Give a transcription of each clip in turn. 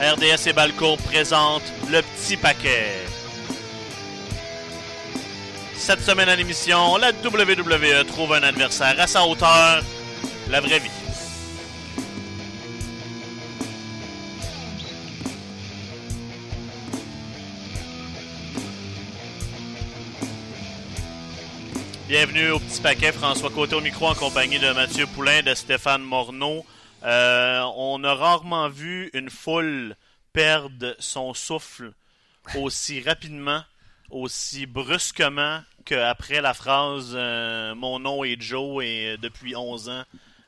RDS et Balco présentent le petit paquet. Cette semaine à l'émission, la WWE trouve un adversaire à sa hauteur, la vraie vie. Bienvenue au petit paquet, François Côté au micro en compagnie de Mathieu Poulain, de Stéphane Morneau. Euh, on a rarement vu une foule perdre son souffle aussi rapidement, aussi brusquement qu'après la phrase euh, Mon nom est Joe et depuis 11 ans,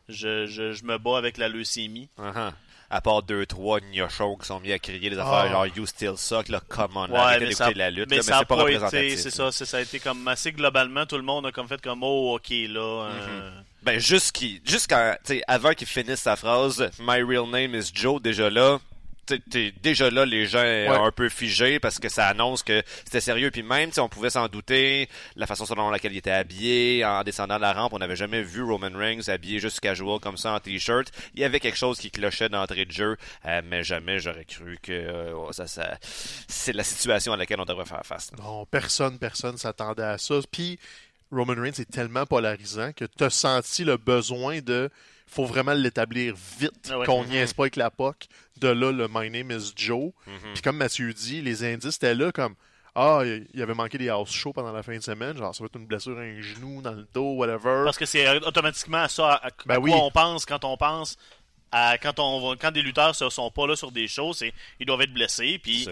je, je, me bats avec la leucémie. Uh-huh. À part deux, trois gnochons qui sont mis à crier des affaires Ah. genre You Still Suck, là, come on, Ouais, arrêtez d'écouter la lutte, mais là, ça mais a c'est pas, pas représentatif. été, c'est ça, c'est- ça a été comme assez globalement, tout le monde a comme fait comme oh ok là. euh, Ben, jusqu'il- jusqu'à, tu sais, avant qu'il finisse sa phrase, My real name is Joe, déjà là, t'es- déjà là, les gens un peu figé parce que ça annonce que c'était sérieux. Puis même, si on pouvait s'en douter, la façon selon laquelle il était habillé, en descendant de la rampe, on n'avait jamais vu Roman Reigns habillé juste casual comme ça en t-shirt. Il y avait quelque chose qui clochait d'entrée de jeu, euh, mais jamais j'aurais cru que euh, ça, ça, c'est la situation à laquelle on devrait faire face. là. Non, personne, personne s'attendait à ça. Puis Roman Reigns est tellement polarisant que tu as senti le besoin de. Faut vraiment l'établir vite, Ah ouais. qu'on niaise pas avec la POC. De là, le My name is Joe. Mhm. Puis comme Mathieu dit, les indices étaient là comme. Ah, il avait manqué des house shows pendant la fin de semaine. Genre, ça va être une blessure à un genou, dans le dos, whatever. Parce que c'est automatiquement ça à, à Ben quoi oui. on pense quand on pense à quand on va- quand des lutteurs ne sont pas là sur des choses, c'est ils doivent être blessés puis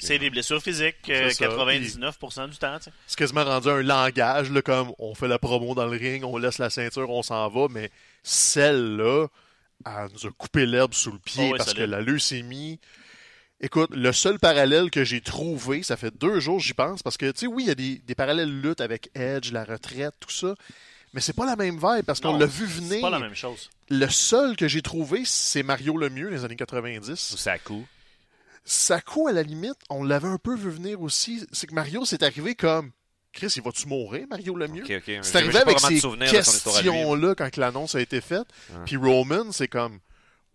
C'est des blessures physiques euh, C'est ça, 99% du temps. C'est quasiment rendu un langage, là, comme on fait la promo dans le ring, on laisse la ceinture, on s'en va, mais celle-là, elle nous a coupé l'herbe sous le pied Oh parce que la leucémie. Écoute, le seul parallèle que j'ai trouvé, ça fait deux jours j'y pense, parce que, tu sais, oui, il y a des, des parallèles lutte avec Edge, la retraite, tout ça, mais c'est pas la même vibe parce qu'on l'a vu C'est venir. pas la même chose. Le seul que j'ai trouvé, c'est Mario Lemieux, les années 90. Saku. Saku, à la limite, on l'avait un peu vu venir aussi. C'est que Mario, c'est arrivé comme Chris, il va-tu mourir, Mario Lemieux? Ok, ok. J'ai- C'est arrivé avec ces questions-là quand l'annonce a été faite. Puis Roman, c'est comme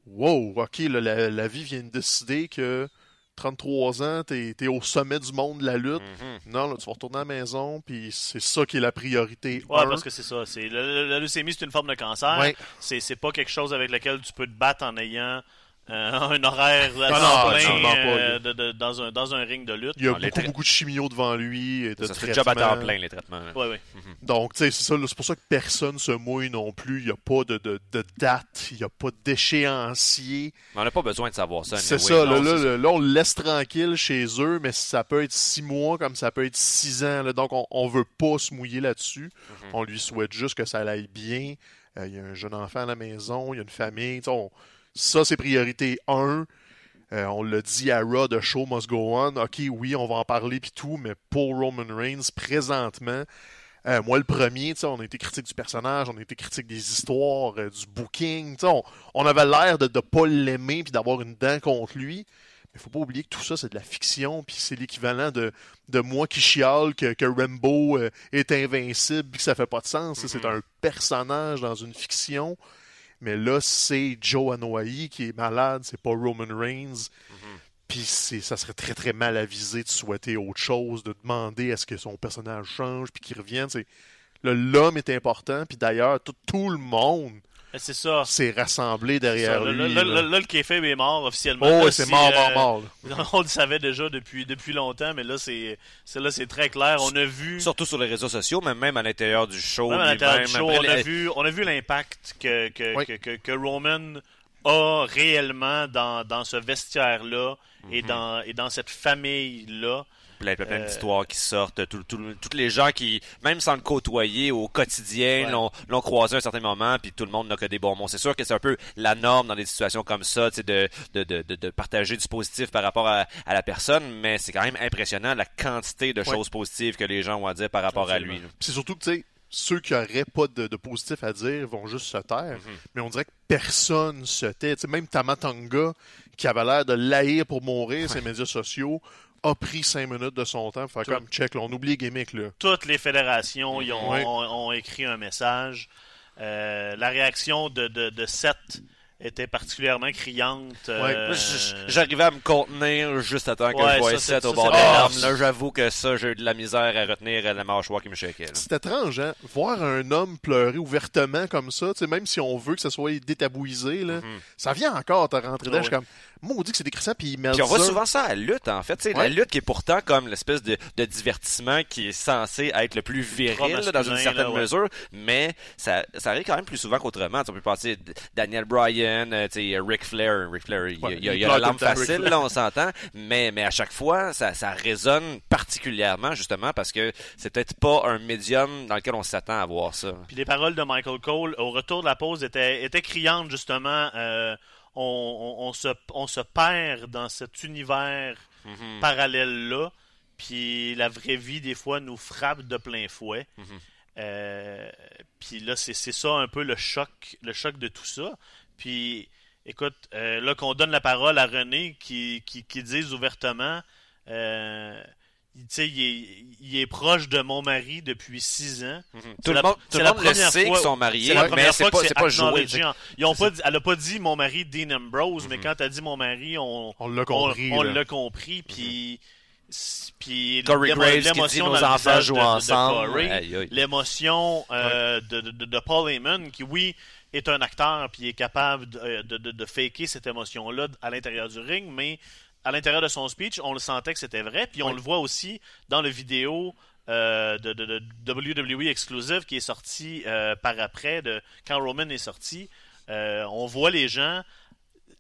Wow, ok, là, la, la vie vient de décider que 33 ans, t'es es au sommet du monde de la lutte. Mhm. Non, là, tu vas retourner à la maison, puis c'est ça qui est la priorité. Ouais, parce que c'est ça. La, la- leucémie, c'est une forme de cancer. Ouais. C'est pas quelque chose avec lequel tu peux te battre en ayant euh, un horaire à Non, temps non, plein euh, là. de- de- dans, un, dans un ring de lutte. Il y a Non, les beaucoup, tra- beaucoup de chimio devant lui. Et de Ça, c'est le job à temps traitements. plein, les traitements. là. Ouais, ouais. Donc, tu sais, c'est ça. là, C'est pour ça que personne se mouille non plus. Il n'y a pas de, de, de date. Il n'y a pas d'échéancier. Mais on n'a pas besoin de savoir ça. C'est anyway. ça, Non, là, là, c'est là, là, on le laisse tranquille chez eux, mais ça peut être six mois comme ça peut être six ans. là. donc, on, on veut pas se mouiller là-dessus. Mhm. On lui souhaite juste que ça aille bien. Euh, Il y a un jeune enfant à la maison, il y a une famille. tu sais, on- ça, c'est priorité 1. on l'a dit à Raw, The Show Must Go On. OK, oui, on va en parler puis tout, mais pour Roman Reigns, présentement, euh, moi, le premier, on a été critique du personnage, on a été critique des histoires, euh, du booking. On, on avait l'air de ne pas l'aimer puis d'avoir une dent contre lui. Mais faut pas oublier que tout ça, c'est de la fiction, puis c'est l'équivalent de, de moi qui chiale que, que Rambo euh, est invincible, puis que ça fait pas de sens. C'est un personnage dans une fiction. Mais là, c'est Joe Anoa'i qui est malade, c'est pas Roman Reigns. Puis c'est, ça serait très très mal avisé de souhaiter autre chose, de demander à ce que son personnage change, puis qu'il revienne. L'homme est important, puis d'ailleurs, tout, tout le monde C'est ça. s'est rassemblé derrière Là, lui. là, là. là, là, le kayfabe est mort officiellement. oh, c'est mort, euh, mort, mort. là. On le savait déjà depuis, depuis longtemps, mais là, c'est c'est- là, c'est très clair. On a vu. Surtout sur les réseaux sociaux, mais même à l'intérieur du show. Même à l'intérieur du show, après on a vu, on a vu l'impact que, que, Oui. que, que- que Roman a réellement dans, dans ce vestiaire-là et, Mhm. dans, et dans cette famille-là. Plein, plein, plein Euh, d'histoires qui sortent. Tout, tout- tous les gens qui, même sans le côtoyer au quotidien, Ouais. l'ont, croisé à un certain moment, puis tout le monde n'a que des bons mots. C'est sûr que c'est un peu la norme dans des situations comme ça, de, de, de, de, partager du positif par rapport à, à la personne, mais c'est quand même impressionnant la quantité de Ouais. choses positives que les gens ont à dire par rapport à lui. c'est surtout que, tu sais, ceux qui n'auraient pas de, de positif à dire vont juste se taire. Mais on dirait que personne se tait. Tu sais, même Tamatanga, qui avait l'air de l'haïr pour mourir, ses médias sociaux, a pris cinq minutes de son temps pour faire Tout. comme check, là, on oublie les gimmicks, là. Toutes les fédérations ils ont, Ouais. ont- ont écrit un message. Euh, la réaction de, de, de Seth était particulièrement criante. Ouais. euh, J'arrivais à me contenir juste à temps que Ouais, je voyais ça, Seth c'est- au ça, bord des larmes. Là, j'avoue que ça, j'ai eu de la misère à retenir la mâchoire qui me shakeait. C'est étrange, hein? Voir un homme pleurer ouvertement comme ça, tu sais, même si on veut que ça soit détabouisé, là, Mhm. ça vient encore te rentrer dedans. Je suis comme, maudit que c'est décrissant, puis Puis on voit souvent ça à la lutte, en fait. Tu sais, La Ouais. lutte qui est pourtant comme l'espèce de, de divertissement qui est censé être le plus viril là, dans une certaine là, ouais. mesure, mais ça, ça arrive quand même plus souvent qu'autrement. Tu sais, On peut penser Daniel Bryan, euh, tu sais, Ric Flair. Ric Flair, il, Ouais, il, a- il il a la facile, là, on s'entend, mais, mais à chaque fois, ça, ça résonne particulièrement, justement, parce que c'est peut-être pas un médium dans lequel on s'attend à voir ça. Puis les paroles de Michael Cole au retour de la pause étaient, étaient criantes justement. Euh, on, on- on se, on se perd dans cet univers Mhm. parallèle-là. Puis la vraie vie, des fois, nous frappe de plein fouet. Mhm. Euh, puis là, c'est c'est ça un peu le choc, le choc de tout ça. Puis, écoute, euh, là qu'on donne la parole à René, qui, qui, qui dise ouvertement, euh, il- tu sais, il est, il est proche de mon mari depuis six ans. Mhm. C'est Tout le la- monde, tout le monde le première sait fois- qu'ils sont mariés, C'est la mais première c'est fois pas, que c'est pas joué. acknowledgé. tu sais. Ils ont pas dit- elle a pas dit mon mari Dean Ambrose, mais Mhm. quand elle a dit mon mari, on, On l'a on, compris. on là. l'a compris. Puis, s- puis Corey l'émo- Graves qui dit l'émotion nos enfants jouent de- de- de ensemble. L'émotion euh, de, de, de Paul Heyman, qui oui est un acteur puis est capable de, de, de, de faker cette émotion-là à l'intérieur du ring, mais à l'intérieur de son speech, on le sentait que c'était vrai, puis on Oui. le voit aussi dans le vidéo euh, de, de, de WWE Exclusive qui est sorti euh, par après, de, quand Roman est sorti. Euh, on voit les gens,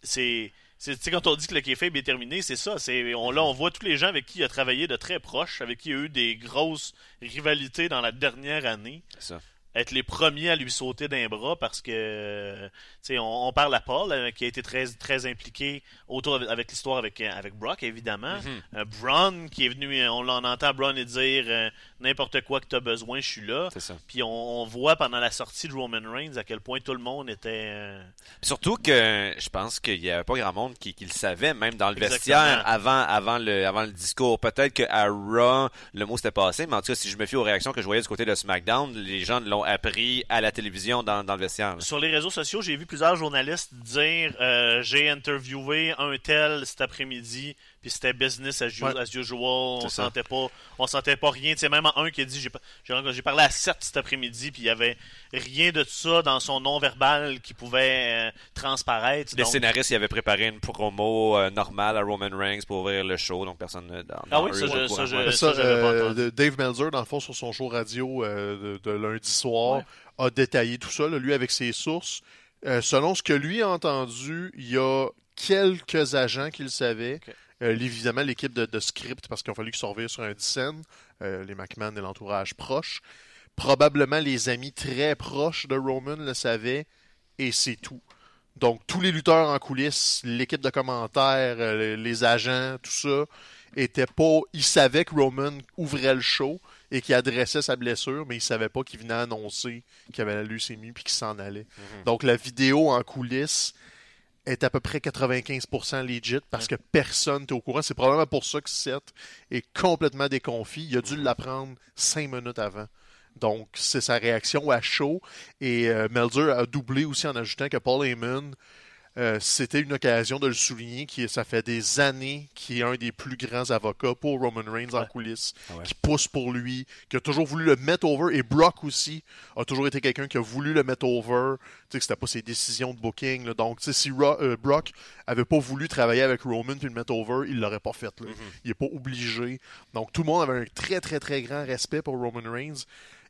c'est... c'est- quand on dit que le kayfabe est terminé, c'est ça. C'est, on, là, on voit tous les gens avec qui il a travaillé de très proche, avec qui il y a eu des grosses rivalités dans la dernière année C'est ça. Être les premiers à lui sauter d'un bras parce que tu sais on, on parle à Paul euh, qui a été très très impliqué autour avec, avec l'histoire avec euh, avec Brock évidemment Mhm. Euh, Braun qui est venu on l'en entend Braun dire euh, n'importe quoi que tu as besoin je suis là puis on, on voit pendant la sortie de Roman Reigns à quel point tout le monde était euh, Surtout que je pense qu'il y avait pas grand monde qui, qui le savait, même dans le Exactement. vestiaire, avant, avant, le, avant le discours. Peut-être qu'à Raw, le mot s'était passé, mais en tout cas, si je me fie aux réactions que je voyais du côté de SmackDown, les gens l'ont appris à la télévision dans, le vestiaire. Sur les réseaux sociaux, j'ai vu plusieurs journalistes dire euh, j'ai interviewé un tel cet après-midi, puis c'était business as, Ouais. as usual. On ça. sentait pas, on sentait pas rien. Tu sais, même un qui a dit j'ai pas- j'ai j'ai parlé à Seth cet après-midi, puis il y avait rien de ça dans son nom verbal qui pouvait euh, transparaître. Les Donc, scénaristes ils avaient préparé une promo euh, normale à Roman Reigns pour ouvrir le show, donc personne ne- dans, Ah dans oui, ça, je- au courant. ça, je- Ouais. Mais ça, ça, j'avais pas euh, Dave Meltzer, dans le fond, sur son show radio euh, de, de lundi soir, Ouais. a détaillé tout ça, là, lui, avec ses sources. Euh, selon ce que lui a entendu, il y a quelques agents qui le savaient. Ok. Euh, évidemment, l'équipe de, de script, parce qu'il a fallu qu'ils surveillent sur un scène, euh, les McMahon et l'entourage proche. Probablement les amis très proches de Roman le savaient, et c'est tout. Donc, tous les lutteurs en coulisses, l'équipe de commentaires, euh, les agents, tout ça, étaient pas. Ils savaient que Roman ouvrait le show et qu'il adressait sa blessure, mais ils savaient pas qu'il venait annoncer qu'il avait la leucémie puis qu'il s'en allait. Donc, la vidéo en coulisses est à peu près 95% legit parce que personne n'est au courant. C'est probablement pour ça que Seth est complètement déconfit. Il a dû l'apprendre cinq minutes avant. Donc, c'est sa réaction à chaud. Et euh, Melzer a doublé aussi en ajoutant que Paul Heyman, euh, c'était une occasion de le souligner, qui ça fait des années qu'il est un des plus grands avocats pour Roman Reigns en coulisses, Ah ouais. qui pousse pour lui, qui a toujours voulu le mettre over. Et Brock aussi a toujours été quelqu'un qui a voulu le mettre over. Tu sais, que c'était pas ses décisions de booking. là. Donc, tu sais, si Ro- euh, Brock avait pas voulu travailler avec Roman puis le mettre over, il l'aurait pas fait. là. Il est pas obligé. Donc, tout le monde avait un très, très, très grand respect pour Roman Reigns.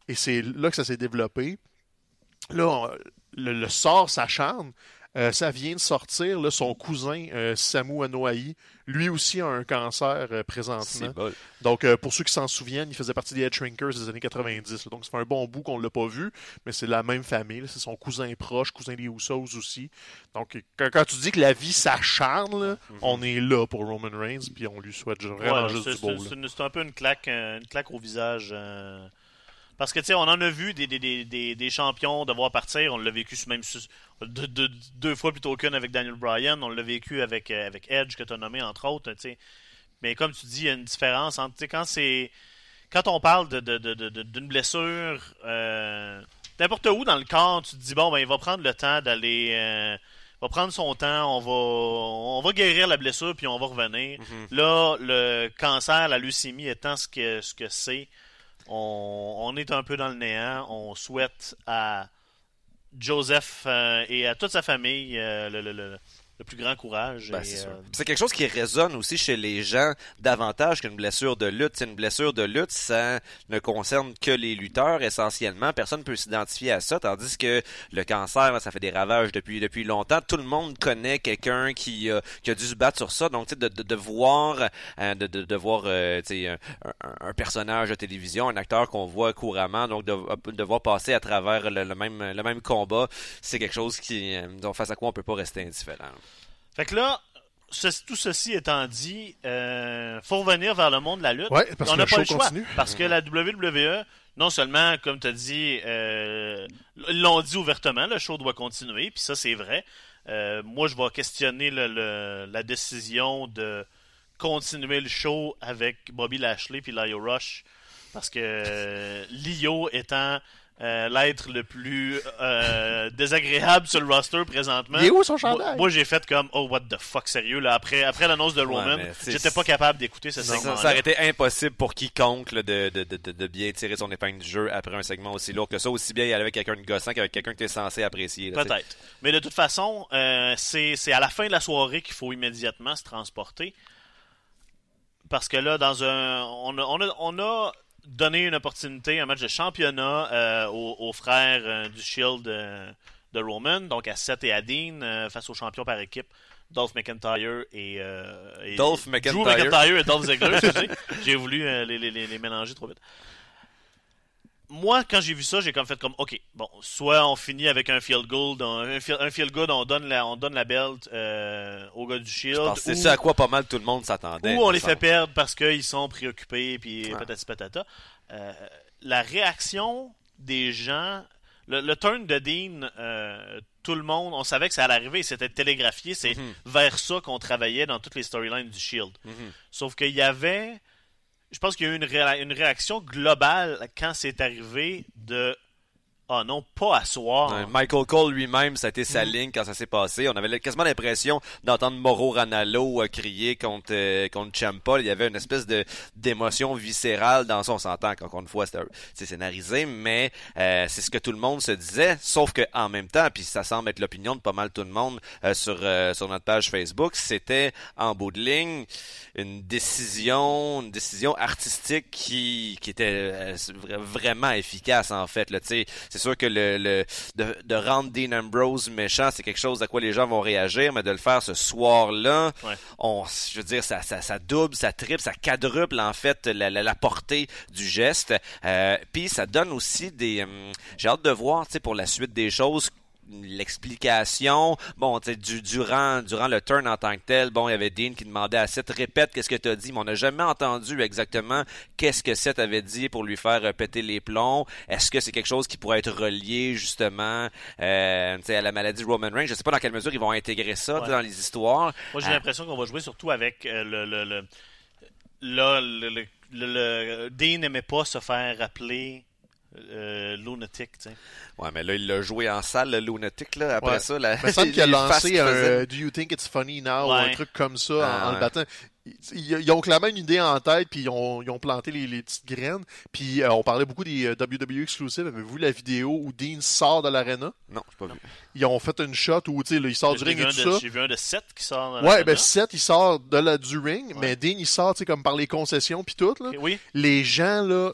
Et c'est là que ça s'est développé. Là, on- le, le sort s'acharne. Euh, ça vient de sortir. Là, son cousin, euh, Samu Anoa'i, lui aussi a un cancer euh, présentement. Donc, euh, pour ceux qui s'en souviennent, il faisait partie des Head Shrinkers des années 90. là. Donc, ça fait un bon bout qu'on ne l'a pas vu, mais c'est la même famille. C'est son cousin proche, cousin des Usos aussi. Donc, quand, quand tu dis que la vie s'acharne, là, on est là pour Roman Reigns, puis on lui souhaite vraiment Ouais, juste du beau. c'est- un peu une claque, une claque au visage. Parce que, tu sais, on en a vu des, des, des, des, des champions devoir partir. On l'a vécu même su- de- de- deux fois plutôt qu'une avec Daniel Bryan. On l'a vécu avec, euh, avec Edge, que tu as nommé, entre autres. tu sais. Mais comme tu dis, il y a une différence entre, tu sais, quand c'est. Quand on parle de, de- de- de- d'une blessure, euh, n'importe où dans le corps, tu te dis, bon, ben, il va prendre le temps d'aller. euh, va prendre son temps, on va, on va guérir la blessure, puis on va revenir. Mhm. Là, le cancer, la leucémie étant ce que ce que c'est, on, est un peu dans le néant. On souhaite à Joseph euh, et à toute sa famille euh, le plus grand courage. Ben, c'est euh, C'est quelque chose qui résonne aussi chez les gens davantage qu'une blessure de lutte. C'est une blessure de lutte, ça ne concerne que les lutteurs essentiellement. Personne ne peut s'identifier à ça, tandis que le cancer, là, ça fait des ravages depuis depuis longtemps. Tout le monde connaît quelqu'un qui, a- qui a dû se battre sur ça. Donc, de, de, de voir, euh, de, de, de voir, euh, un, un- personnage de télévision, un acteur qu'on voit couramment, donc de, de voir passer à travers le, le même le même combat, c'est quelque chose qui, euh, face à quoi on peut pas rester indifférent. Fait que là, ce- tout ceci étant dit, euh, faut revenir vers le monde de la lutte. Ouais, parce on n'a pas le choix. continue. Parce que la WWE, non seulement, comme tu as dit, euh, ils l'ont dit ouvertement, le show doit continuer, puis ça, c'est vrai. Euh, moi, je vais questionner le- le- la décision de continuer le show avec Bobby Lashley puis Lio Rush. Parce que euh, Lio étant euh, l'être le plus euh, désagréable sur le roster présentement. Il est où son Moi, chandail? moi, j'ai fait comme oh what the fuck sérieux là après après l'annonce de Roman, j'étais pas capable d'écouter ce segment. ça aurait été impossible pour quiconque là, de, de, de, de- bien tirer son épingle du jeu après un segment aussi lourd que ça, aussi bien y aller avec quelqu'un de gossant qu'avec quelqu'un que tu es censé apprécier. là. Peut-être. Mais de toute façon, euh, c'est c'est à la fin de la soirée qu'il faut immédiatement se transporter. Parce que là, dans un. On a, on a, on a donné une opportunité, un match de championnat euh, aux, aux frères euh, du Shield euh, de Roman, donc à Seth et à Dean, face aux champions par équipe. Dolph McIntyre et, et- Dolph Drew McIntyre. McIntyre et Dolph Ziggler, excusez. J'ai voulu les, les- les- les mélanger trop vite. Moi, quand j'ai vu ça, j'ai comme fait comme, ok, bon, soit on finit avec un field goal, un, field, un field goal, on donne la, on donne la belt euh, au gars du Shield, c'est ça à quoi pas mal tout le monde s'attendait. ou on les fait perdre parce qu'ils sont préoccupés, puis Ouais. patati patata. Euh, la réaction des gens, le, le turn de Dean, euh, tout le monde, on savait que ça allait arriver, c'était télégraphié, c'est Mhm. vers ça qu'on travaillait dans toutes les storylines du Shield. Mhm. Sauf qu'il y avait, je pense qu'il y a eu une, réa- une réaction globale quand c'est arrivé de Ah non, pas à soir. Michael Cole lui-même, ça a été Mm. sa ligne quand ça s'est passé. On avait quasiment l'impression d'entendre Moro Ranallo euh, crier contre euh, contre Ciampa. Il y avait une espèce de d'émotion viscérale dans ça. On s'entend qu'encore une fois, c'était- c'est scénarisé, mais euh, c'est ce que tout le monde se disait. Sauf que en même temps, puis ça semble être l'opinion de pas mal tout le monde euh, sur euh, sur notre page Facebook, c'était en bout de ligne une décision, une décision artistique qui qui était euh, vra- vraiment efficace en fait. Là, tu sais, c'est sûr que le, le de, de rendre Dean Ambrose méchant, c'est quelque chose à quoi les gens vont réagir, mais de le faire ce soir-là, Ouais. on, je veux dire, ça, ça, ça double, ça triple, ça quadruple en fait la, la, la portée du geste. Euh, Puis ça donne aussi des. hum, J'ai hâte de voir, tu sais, pour la suite des choses l'explication bon tu sais du, durant durant le turn en tant que tel bon il y avait Dean qui demandait à Seth répète qu'est-ce que tu as dit? Mais on n'a jamais entendu exactement qu'est-ce que Seth avait dit pour lui faire euh, péter les plombs est-ce que c'est quelque chose qui pourrait être relié justement euh, tu sais, à la maladie Roman Reigns? Je sais pas dans quelle mesure ils vont intégrer ça Ouais. dans les histoires Moi, j'ai Ah. l'impression qu'on va jouer surtout avec euh, le, le, le- Là, le, le, le- le- Dean n'aimait pas se faire rappeler euh, lunatic, tu sais. ouais mais là il l'a joué en salle le lunatic là après Ouais. ça la, Il me semble qu'il a lancé un faisait. Do you think it's funny now ou un truc comme ça en- Ah, en, le ouais. battant. Ils, ils ont clairement une idée en tête, puis ils ont, ils ont planté les, les petites graines. Puis euh, on parlait beaucoup des euh, WWE exclusives. Avez-vous la vidéo où Dean sort de l'arena? non j'ai pas vu Ils ont fait une shot où tu sais, là, il sort du ring et tout de- ça. J'ai vu un de 7 qui sort. Ouais, ben caméra. Seth, il sort de la, du ring, Ouais. mais Dean, il sort, tu sais, comme par les concessions puis tout, là. Oui, Les gens, là,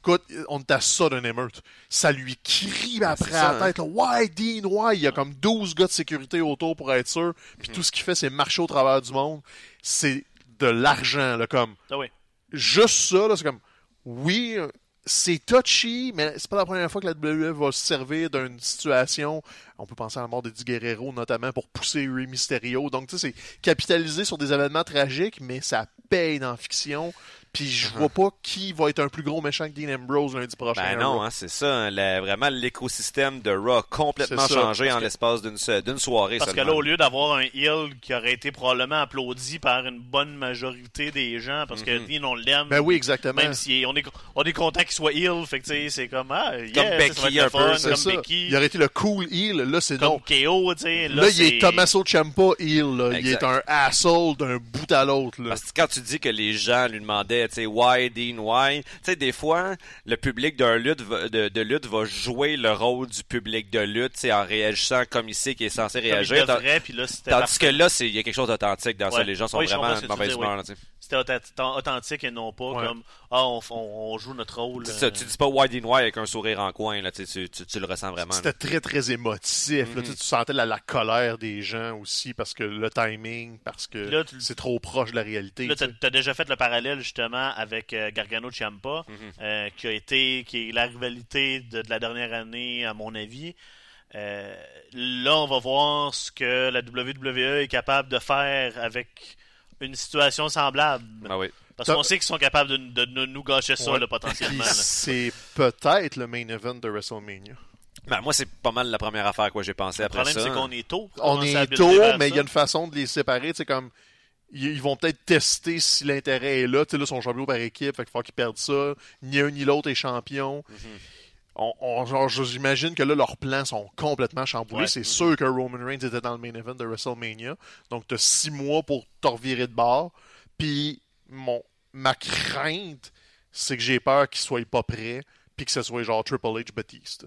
écoute, on à ça d'un émeute. Ça lui crie après c'est ça, la tête, là, Ouais, Dean, ouais, il y a comme 12 gars de sécurité autour pour être sûr, puis tout ce qu'il fait, c'est marcher au travers du monde. C'est de l'argent, là, comme, ah oui. juste ça, là, c'est comme, oui, c'est touchy, mais c'est pas la première fois que la WWE va se servir d'une situation. On peut penser à la mort de Di Guerrero, notamment pour pousser Rey Mysterio. Donc, tu sais, c'est capitaliser sur des événements tragiques, mais ça paye dans la fiction. Puis je vois pas qui va être un plus gros méchant que Dean Ambrose lundi prochain. Ben non, hein, c'est ça. hein, le- vraiment, l'écosystème de Raw a complètement ça, changé en que- l'espace d'une soirée Parce que là, au lieu d'avoir un heel qui aurait été probablement applaudi par une bonne majorité des gens, parce que Mhm. Dean, on l'aime. Ben oui, exactement. Même si on est, on est content qu'il soit heel, fait que tu sais, c'est comme, ah, yeah, Comme ça, ça va Becky un peu, comme ça. Becky, Il aurait été le cool heel. Là, c'est non. KO, tu sais. Là, il c'est- est Tommaso Ciampa heel. Là. Il est un asshole d'un bout à l'autre. là. Parce que quand tu dis que les gens lui demandaient, tu sais, why, Dean, why, tu sais, des fois, le public d'un lutte va- de, de lutte va jouer le rôle du public de lutte, tu sais, en réagissant comme il sait qu'il est censé comme réagir. Tant- devrait, puis là, Tandis parfait. que là, c'est- il y a quelque chose d'authentique dans ça. Les gens sont Oui, vraiment de mauvaise humeur. C'était authentique et non pas Ouais. comme, ah, on, on- on joue notre rôle. Ça, euh, tu dis pas why, Dean, why avec un sourire en coin, là, tu, tu, tu, tu le ressens vraiment. C'était très, très émotif. Là. Tu tu sentais la, la colère des gens aussi parce que le timing, parce que c'est trop proche de la réalité. Là, tu t'as as déjà fait le parallèle justement avec euh, Gargano Ciampa, Mhm. euh, qui a été, qui est la rivalité de, de la dernière année, à mon avis. Euh, là, on va voir ce que la WWE est capable de faire avec une situation semblable. Ah oui. Parce qu'on sait qu'ils sont capables de, de- de nous gâcher ça, Ouais. là, potentiellement. C'est peut-être le main event de WrestleMania. Ben, moi, c'est pas mal la première affaire à quoi j'ai pensé Le après problème, ça. c'est qu'on est tôt. On est tôt, mais il y a une façon de les séparer. sais, comme ils vont peut-être tester si l'intérêt est là. Tu sais, là, ils sont champions par équipe, fait qu'il faut qu'ils perdent ça. Ni un ni l'autre est champion. Mhm. On, j'imagine que là, leurs plans sont complètement chamboulés. Ouais. C'est sûr que Roman Reigns était dans le main event de WrestleMania. Donc, tu as six mois pour te revirer de bord. Puis, mon, ma crainte, c'est que j'ai peur qu'ils soient pas prêts. Puis que ce soit genre Triple H Batista.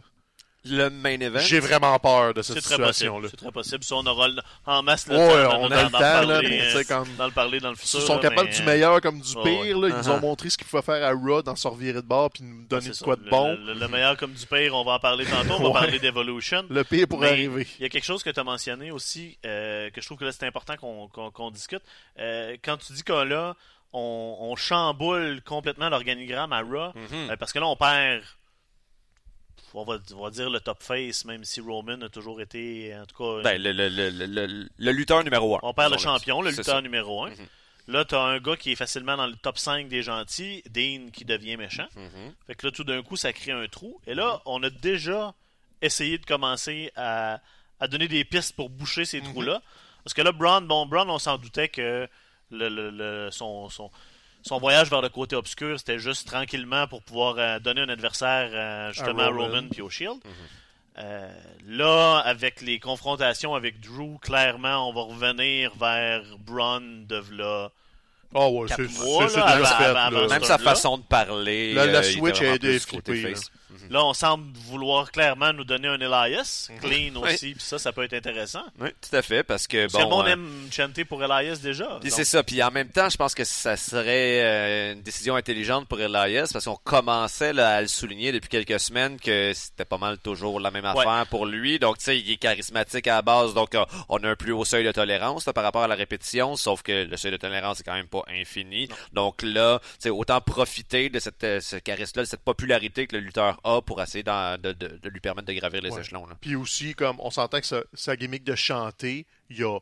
Le main event. J'ai vraiment peur de cette C'est très possible. situation-là. C'est très possible. Si on aura le- en masse le Ouais, temps on a le temps, là, parler, mais tu sais, comme- d'en le parler dans le Ils futur. sont là, capables mais, du euh, meilleur comme du ouais, pire. là. Ils nous ont Uh-huh. montré ce qu'il faut faire à Raw, d'en se revirer de bord puis nous donner c'est de ça. quoi de bon. Le, le meilleur comme du pire, on va en parler tantôt. On va Ouais. parler d'Evolution. Le pire pourrait Mais arriver. Il y a quelque chose que tu as mentionné aussi, euh, que je trouve que là c'est important qu'on qu'on- qu'on discute. Euh, quand tu dis que là, on, on chamboule complètement l'organigramme à Raw, Mhm. euh, parce que là on perd, on va, on va dire le top face, même si Roman a toujours été, en tout cas, Ben, le, le, le, le, le- le lutteur numéro un. on perd le champion, le lutteur ça. numéro 1. Mhm. Là, tu as un gars qui est facilement dans le top 5 des gentils, Dean qui devient méchant. Mhm. Fait que là, tout d'un coup, ça crée un trou. Et là, on a déjà essayé de commencer à, à donner des pistes pour boucher ces trous-là. Parce que là, Braun, bon, Braun, on s'en doutait que le, le- le- son, son, son voyage vers le côté obscur, c'était juste tranquillement pour pouvoir euh, donner un adversaire euh, justement à Roman, Roman. puis au Shield. Euh, là, avec les confrontations avec Drew, clairement, on va revenir vers Braun de là. Ah ouais, Quatre c'est Même sa façon de parler. La- euh, Switch a aidé plus face. Là, on semble vouloir clairement nous donner un Elias, clean Oui. aussi, puis ça, ça peut être intéressant. Oui, tout à fait, parce que Parce que le bon. monde euh, aime chanter pour Elias déjà. Puis c'est ça. Puis en même temps, je pense que ça serait euh, une décision intelligente pour Elias parce qu'on commençait là, à le souligner depuis quelques semaines que c'était pas mal toujours la même Ouais. affaire pour lui. Donc, tu sais, il est charismatique à la base. Donc, euh, on a un plus haut seuil de tolérance là, par rapport à la répétition. Sauf que le seuil de tolérance est quand même pas infini. Donc là, tu sais, autant profiter de cette, ce charisme-là, de cette popularité que le lutteur a pour essayer de, de- de lui permettre de gravir les Ouais. échelons. Là. Puis aussi, comme on s'entend que sa, sa gimmick de chanter, il y a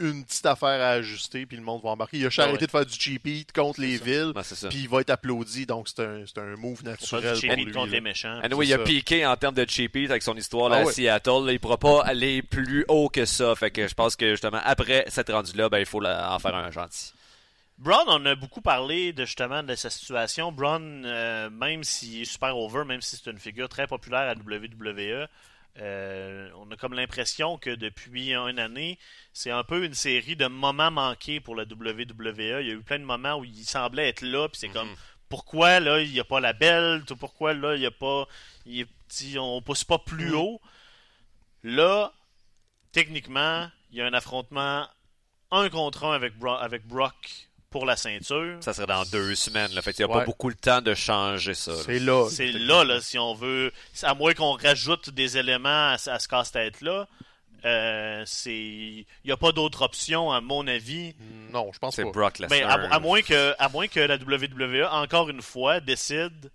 une petite affaire à ajuster, puis le monde va embarquer. Il a juste Ah arrêté ouais. de faire du cheap heat contre les villes, ça. puis il va être applaudi, donc c'est un, c'est un move faire naturel du pour cheap lui. contre là. les méchants. Anyway, il a piqué en termes de cheap heat avec son histoire là, Ah à ouais. Seattle. Là, il pourra pas aller plus haut que ça. Fait que je pense que justement, après cette rendu-là, ben, il faut la- en faire un gentil. Braun, on a beaucoup parlé de justement de sa situation. Braun, euh, même s'il est super over, même si c'est une figure très populaire à WWE, euh, on a comme l'impression que depuis une année, c'est un peu une série de moments manqués pour la WWE. Il y a eu plein de moments où il semblait être là, puis c'est comme pourquoi là il n'y a pas la belle, pourquoi là il n'y a pas, il est petit, on pousse pas plus haut? Là, techniquement, il y a un affrontement un contre un avec, Bro- avec Brock pour la ceinture. Ça serait dans deux semaines. Là. Fait qu'il n'y a Ouais. pas beaucoup le temps de changer ça. C'est là. C'est là, là, si on veut. À moins qu'on rajoute des éléments à, ce- à ce casse-tête-là, euh, c'est. Il n'y a pas d'autre option, à mon avis. Non, je pense C'est pas. Brock Ben, Lesnar. à, à moins que, à moins que la WWE, encore une fois, décide,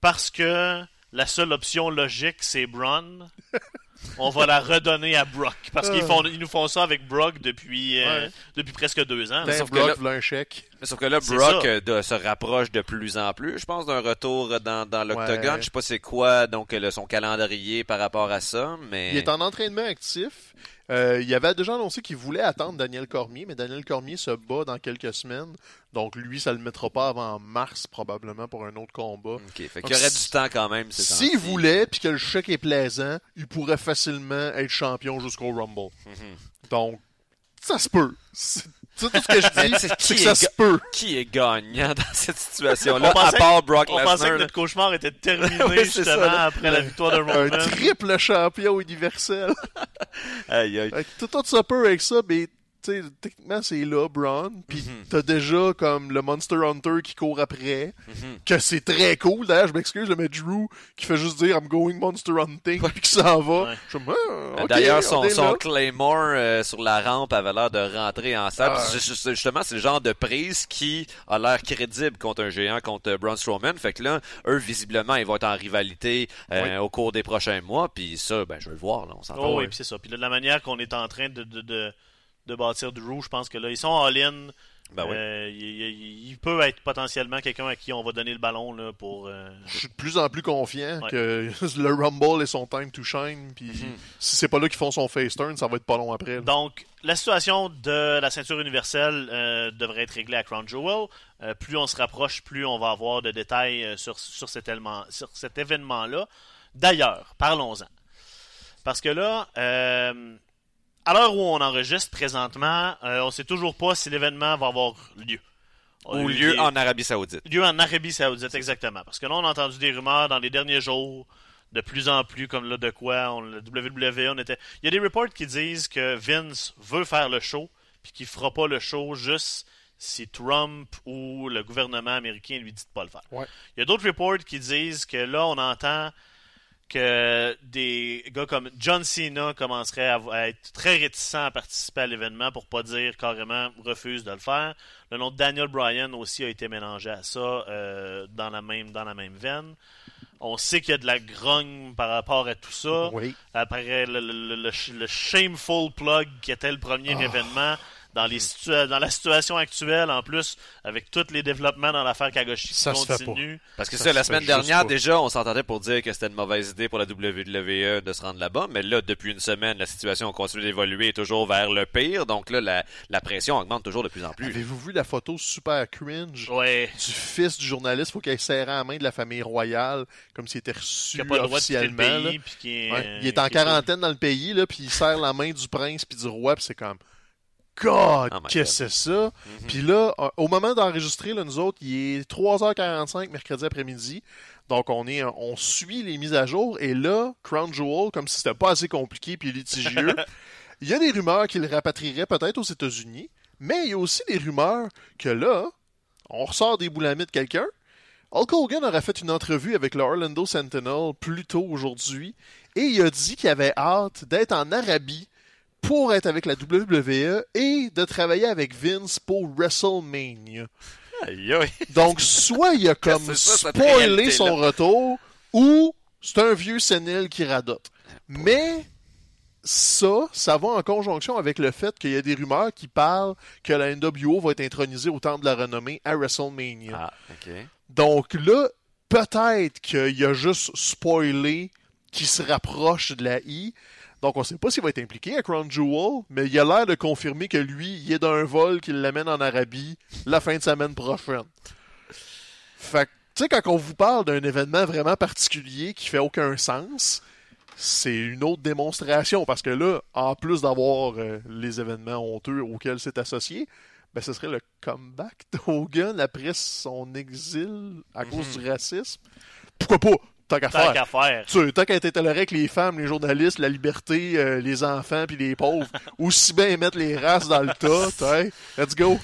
parce que la seule option logique, c'est Braun, on va la redonner à Brock. Parce qu'ils Ah. font, ils nous font ça avec Brock depuis, euh, Ouais. depuis presque deux ans. Ben, sauf que Brock là- voulait un chèque. Mais Sauf que là, Brock euh, de- se rapproche de plus en plus, je pense, d'un retour dans, dans l'octogone. Ouais. Je sais pas c'est quoi donc le- son calendrier par rapport à ça, mais Il est en entraînement actif. Euh, il avait déjà annoncé qu'il voulait attendre Daniel Cormier, mais Daniel Cormier se bat dans quelques semaines. Donc lui, ça le mettra pas avant mars probablement pour un autre combat. Ok, fait qu'il y aurait du temps quand même. S'il voulait, puis que le chèque est plaisant, il pourrait facilement être champion jusqu'au Rumble. Mhm. Donc, ça se peut. Tout ce que je dis, c'est qui que ça est se peut. Qui est gagnant dans cette situation-là, à part Brock On pensait Lesnar? que notre cauchemar était terminé Oui, justement ça, après la victoire de Un Roman. triple champion universel. Aïe, aïe. Tout, tout ça peut avec ça, mais tu sais, techniquement, c'est là, Braun. Puis Mhm. t'as déjà comme le Monster Hunter qui court après, Mhm. que c'est très cool. D'ailleurs, je m'excuse, le mais Drew qui fait juste dire I'm going Monster Hunting, puis qui s'en va. Ouais. Ah, D'ailleurs, on son, son. Claymore euh, sur la rampe avait l'air de rentrer en salle. Ah. Justement, c'est le genre de prise qui a l'air crédible contre un géant, contre Braun Strowman. Fait que là, eux, visiblement, ils vont être en rivalité euh, au cours des prochains mois. Puis ça, ben, je veux le voir, là, on s'entend. Oh oui, ouais. puis c'est ça. Puis là, de la manière qu'on est en train de, de, de, de bâtir Drew, je pense que là, ils sont all-in. Ben oui. Euh, il, il- il peut être potentiellement quelqu'un à qui on va donner le ballon là, pour. euh, Je suis de plus en plus confiant Ouais. que le Rumble est son time to shine. Puis Mhm. si c'est pas là qu'ils font son face turn, ça va être pas long après. là. Donc, la situation de la ceinture universelle euh, devrait être réglée à Crown Jewel. Euh, plus on se rapproche, plus on va avoir de détails sur, sur cet élément- sur cet événement-là. D'ailleurs, parlons-en. Parce que là, euh, à l'heure où on enregistre présentement, euh, on ne sait toujours pas si l'événement va avoir lieu. Ou Euh, lieu en Arabie Saoudite. lieu en Arabie Saoudite, exactement. Parce que là, on a entendu des rumeurs dans les derniers jours, de plus en plus, comme là, de quoi, on, le WWE, on était... Il y a des reports qui disent que Vince veut faire le show, puis qu'il fera pas le show juste si Trump ou le gouvernement américain lui dit de pas le faire. Ouais. Il y a d'autres reports qui disent que là, on entend que des gars comme John Cena commenceraient à, à être très réticents à participer à l'événement pour pas dire carrément refuse de le faire. Le nom de Daniel Bryan aussi a été mélangé à ça euh, dans la même dans la même veine. On sait qu'il y a de la grogne par rapport à tout ça. Oui. Après le, le- le- le- le shameful plug qui était le premier Ah. événement dans, les situa- dans la situation actuelle, en plus, avec tous les développements dans l'affaire Kagoshi qui Ça se fait continuent. Parce que Ça ça, la semaine dernière, pas. déjà, on s'entendait pour dire que c'était une mauvaise idée pour la WWE de se rendre là-bas. Mais là, depuis une semaine, la situation continue d'évoluer toujours vers le pire. Donc là, la, la pression augmente toujours de plus en plus. Avez-vous vu la photo super cringe Ouais. du fils du journaliste? Faut qu'il serre la main de la famille royale, comme s'il était reçu Qui a pas le droit de quitter le officiellement. pays, est, Ouais. Il est en quarantaine dans le pays, là, puis il serre la main du prince puis du roi, puis c'est comme God, Oh qu'est-ce que c'est ça? Mhm. Puis là, euh, au moment d'enregistrer, nous autres, il est 3h45 mercredi après-midi. Donc on est on suit les mises à jour et là, Crown Jewel, comme si c'était pas assez compliqué puis litigieux, il y a des rumeurs qu'il rapatrierait peut-être aux États-Unis, mais il y a aussi des rumeurs que là, on ressort des boulamites de quelqu'un. Hulk Hogan aurait fait une entrevue avec le Orlando Sentinel plus tôt aujourd'hui et il a dit qu'il avait hâte d'être en Arabie pour être avec la WWE et de travailler avec Vince pour WrestleMania. Aïe, aïe. Donc, soit il a comme ça, spoilé son retour, ou c'est un vieux sénile qui radote. Mais ça, ça va en conjonction avec le fait qu'il y a des rumeurs qui parlent que la NWO va être intronisée au Temple de la Renommée à WrestleMania. Ah. Donc là, peut-être qu'il a juste spoilé qu'il se rapproche de la I. Donc on sait pas s'il va être impliqué à Crown Jewel, mais il a l'air de confirmer que lui, il est d'un vol qui l'amène en Arabie la fin de semaine prochaine. Fait que, tu sais, quand on vous parle d'un événement vraiment particulier qui fait aucun sens, c'est une autre démonstration. Parce que là, en plus d'avoir euh, les événements honteux auxquels c'est associé, ben, ce serait le comeback d'Hogan après son exil à cause du racisme. Pourquoi pas? Tant qu'à faire. qu'à faire. Tu tant qu'à être toléré avec les femmes, les journalistes, la liberté, euh, les enfants puis les pauvres, aussi bien mettre les races dans le tas, let's go.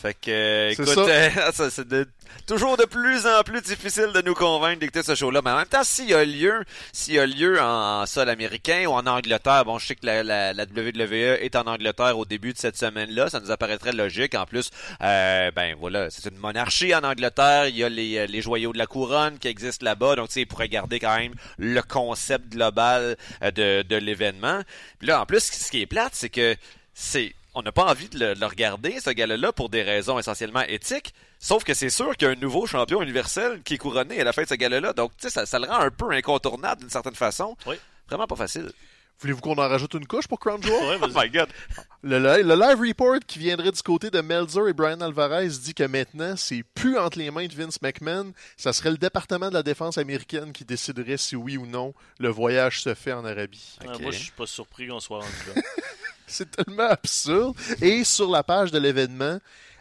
Fait que, écoute, ça. euh, c'est de- toujours de plus en plus difficile de nous convaincre d'écouter ce show-là. Mais en même temps, s'il y a lieu, s'il y a lieu en, en sol américain ou en Angleterre, bon, je sais que la, la, la WWE est en Angleterre au début de cette semaine-là, ça nous apparaîtrait logique. En plus, euh, ben voilà, c'est une monarchie en Angleterre, il y a les, euh, les joyaux de la couronne qui existent là-bas, donc tu sais, ils pourraient garder quand même le concept global euh, de, de l'événement. Puis là, en plus, ce qui est plate, c'est que c'est on n'a pas envie de le, de le regarder, ce gars-là, pour des raisons essentiellement éthiques. Sauf que c'est sûr qu'il y a un nouveau champion universel qui est couronné à la fin de ce gars-là. Donc, tu sais, ça, ça le rend un peu incontournable d'une certaine façon. Oui. Vraiment pas facile. Voulez-vous qu'on en rajoute une couche pour Crown Jewel? Ouais, Oh my god. Le, le live report qui viendrait du côté de Melzer et Brian Alvarez dit que maintenant, c'est plus entre les mains de Vince McMahon. Ça serait le département de la défense américaine qui déciderait si oui ou non le voyage se fait en Arabie. Euh, moi, je suis pas surpris qu'on soit rendu là. C'est tellement absurde. Et sur la page de l'événement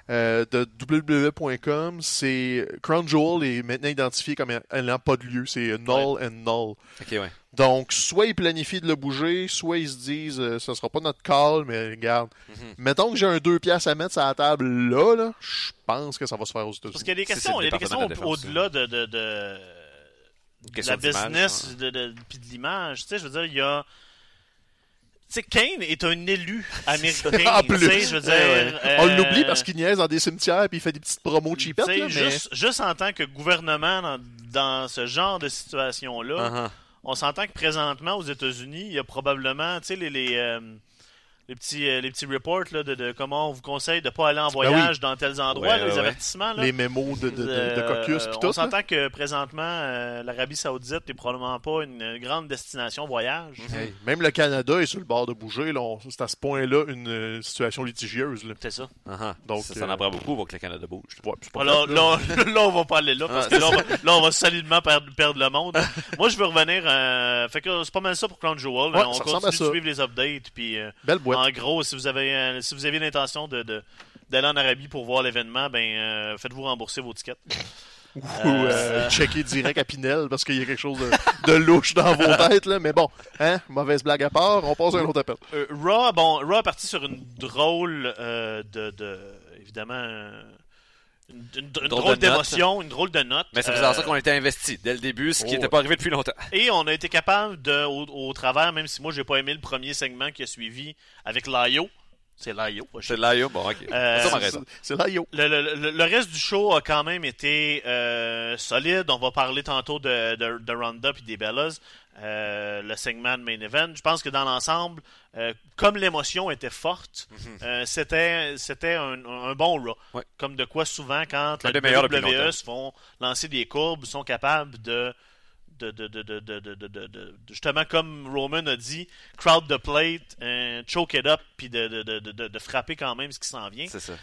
euh, de www.com, c'est Crown Jewel est maintenant identifié comme n'ayant pas de lieu. C'est null and null. Ok, ouais. Donc, soit ils planifient de le bouger, soit ils se disent euh, ce sera pas notre call, mais regarde, Mhm. mettons que j'ai un 2 piastres à mettre sur la table là, là je pense que ça va se faire aux États-Unis. Parce qu'il y a des questions, il y a des questions au- au-delà de, de, de, Une de question la d'image, business de, puis de l'image. Tu sais, je veux dire, il y a. Tu sais, Kane est un élu américain. En plus. je veux dire. Ouais, ouais. On euh, l'oublie parce qu'il niaise dans des cimetières et il fait des petites promos cheapettes. là, mais... juste, juste en tant que gouvernement dans, dans ce genre de situation-là, Uh-huh. on s'entend que présentement aux États-Unis, il y a probablement, tu sais, les, les, euh, les petits, euh, les petits reports là, de, de comment on vous conseille de ne pas aller en Ben oui. voyage dans tels endroits, Ouais, là, ouais, les ouais. avertissements. Là. Les mémos de, de, de, de Euh, caucus pis on tout. là. s'entend que présentement, euh, l'Arabie Saoudite n'est probablement pas une, grande destination voyage. Hey, même le Canada est sur le bord de bouger. là. On- C'est à ce point-là une euh, situation litigieuse. C'est ça. Uh-huh. Donc, ça, ça en euh, prend beaucoup pour que le Canada bouge. Ouais, c'est pas Alors, fait, là. là, là, on va pas aller là, parce Ah, que là, on va, là, on va solidement perdre, perdre le monde. Moi, je veux revenir. euh, fait que c'est pas mal ça pour Crown Jewel. Ouais, on continue de suivre les updates. Puis, euh, Belle boîte. En gros, si vous avez, euh, si vous avez l'intention de, de- d'aller en Arabie pour voir l'événement, ben, euh, faites-vous rembourser vos tickets. Ou euh, checker direct à Pinel parce qu'il y a quelque chose de, de louche dans vos têtes. Là. Mais bon, hein, mauvaise blague à part, on passe à un autre appel. Raw, bon, Raw est parti sur une drôle de, de, évidemment, une, une- une drôle d'émotion, une drôle de note. Mais ça faisait Euh, en sorte qu'on était investi dès le début, ce qui Oh. n'était pas arrivé depuis longtemps. Et on a été capable de, au, au travers, même si moi j'ai pas aimé le premier segment qui a suivi avec Layo. C'est Layo. pas C'est là, yo. Bon, ok. Euh, ça m'a C'est- raison. C'est là, yo. Le, le- le- le reste du show a quand même été euh, solide. On va parler tantôt de, de, de Ronda et des Bellas. Euh, le segment de main event. Je pense que dans l'ensemble, euh, comme l'émotion était forte, euh, c'était c'était un, un bon Raw. Ouais. Comme de quoi souvent quand la WWE se font lancer des courbes, sont capables de de, de, de, justement comme Roman a dit, crowd the plate, euh, choke it up, puis de, de, de, de, de frapper quand même ce qui s'en vient. C'est ça.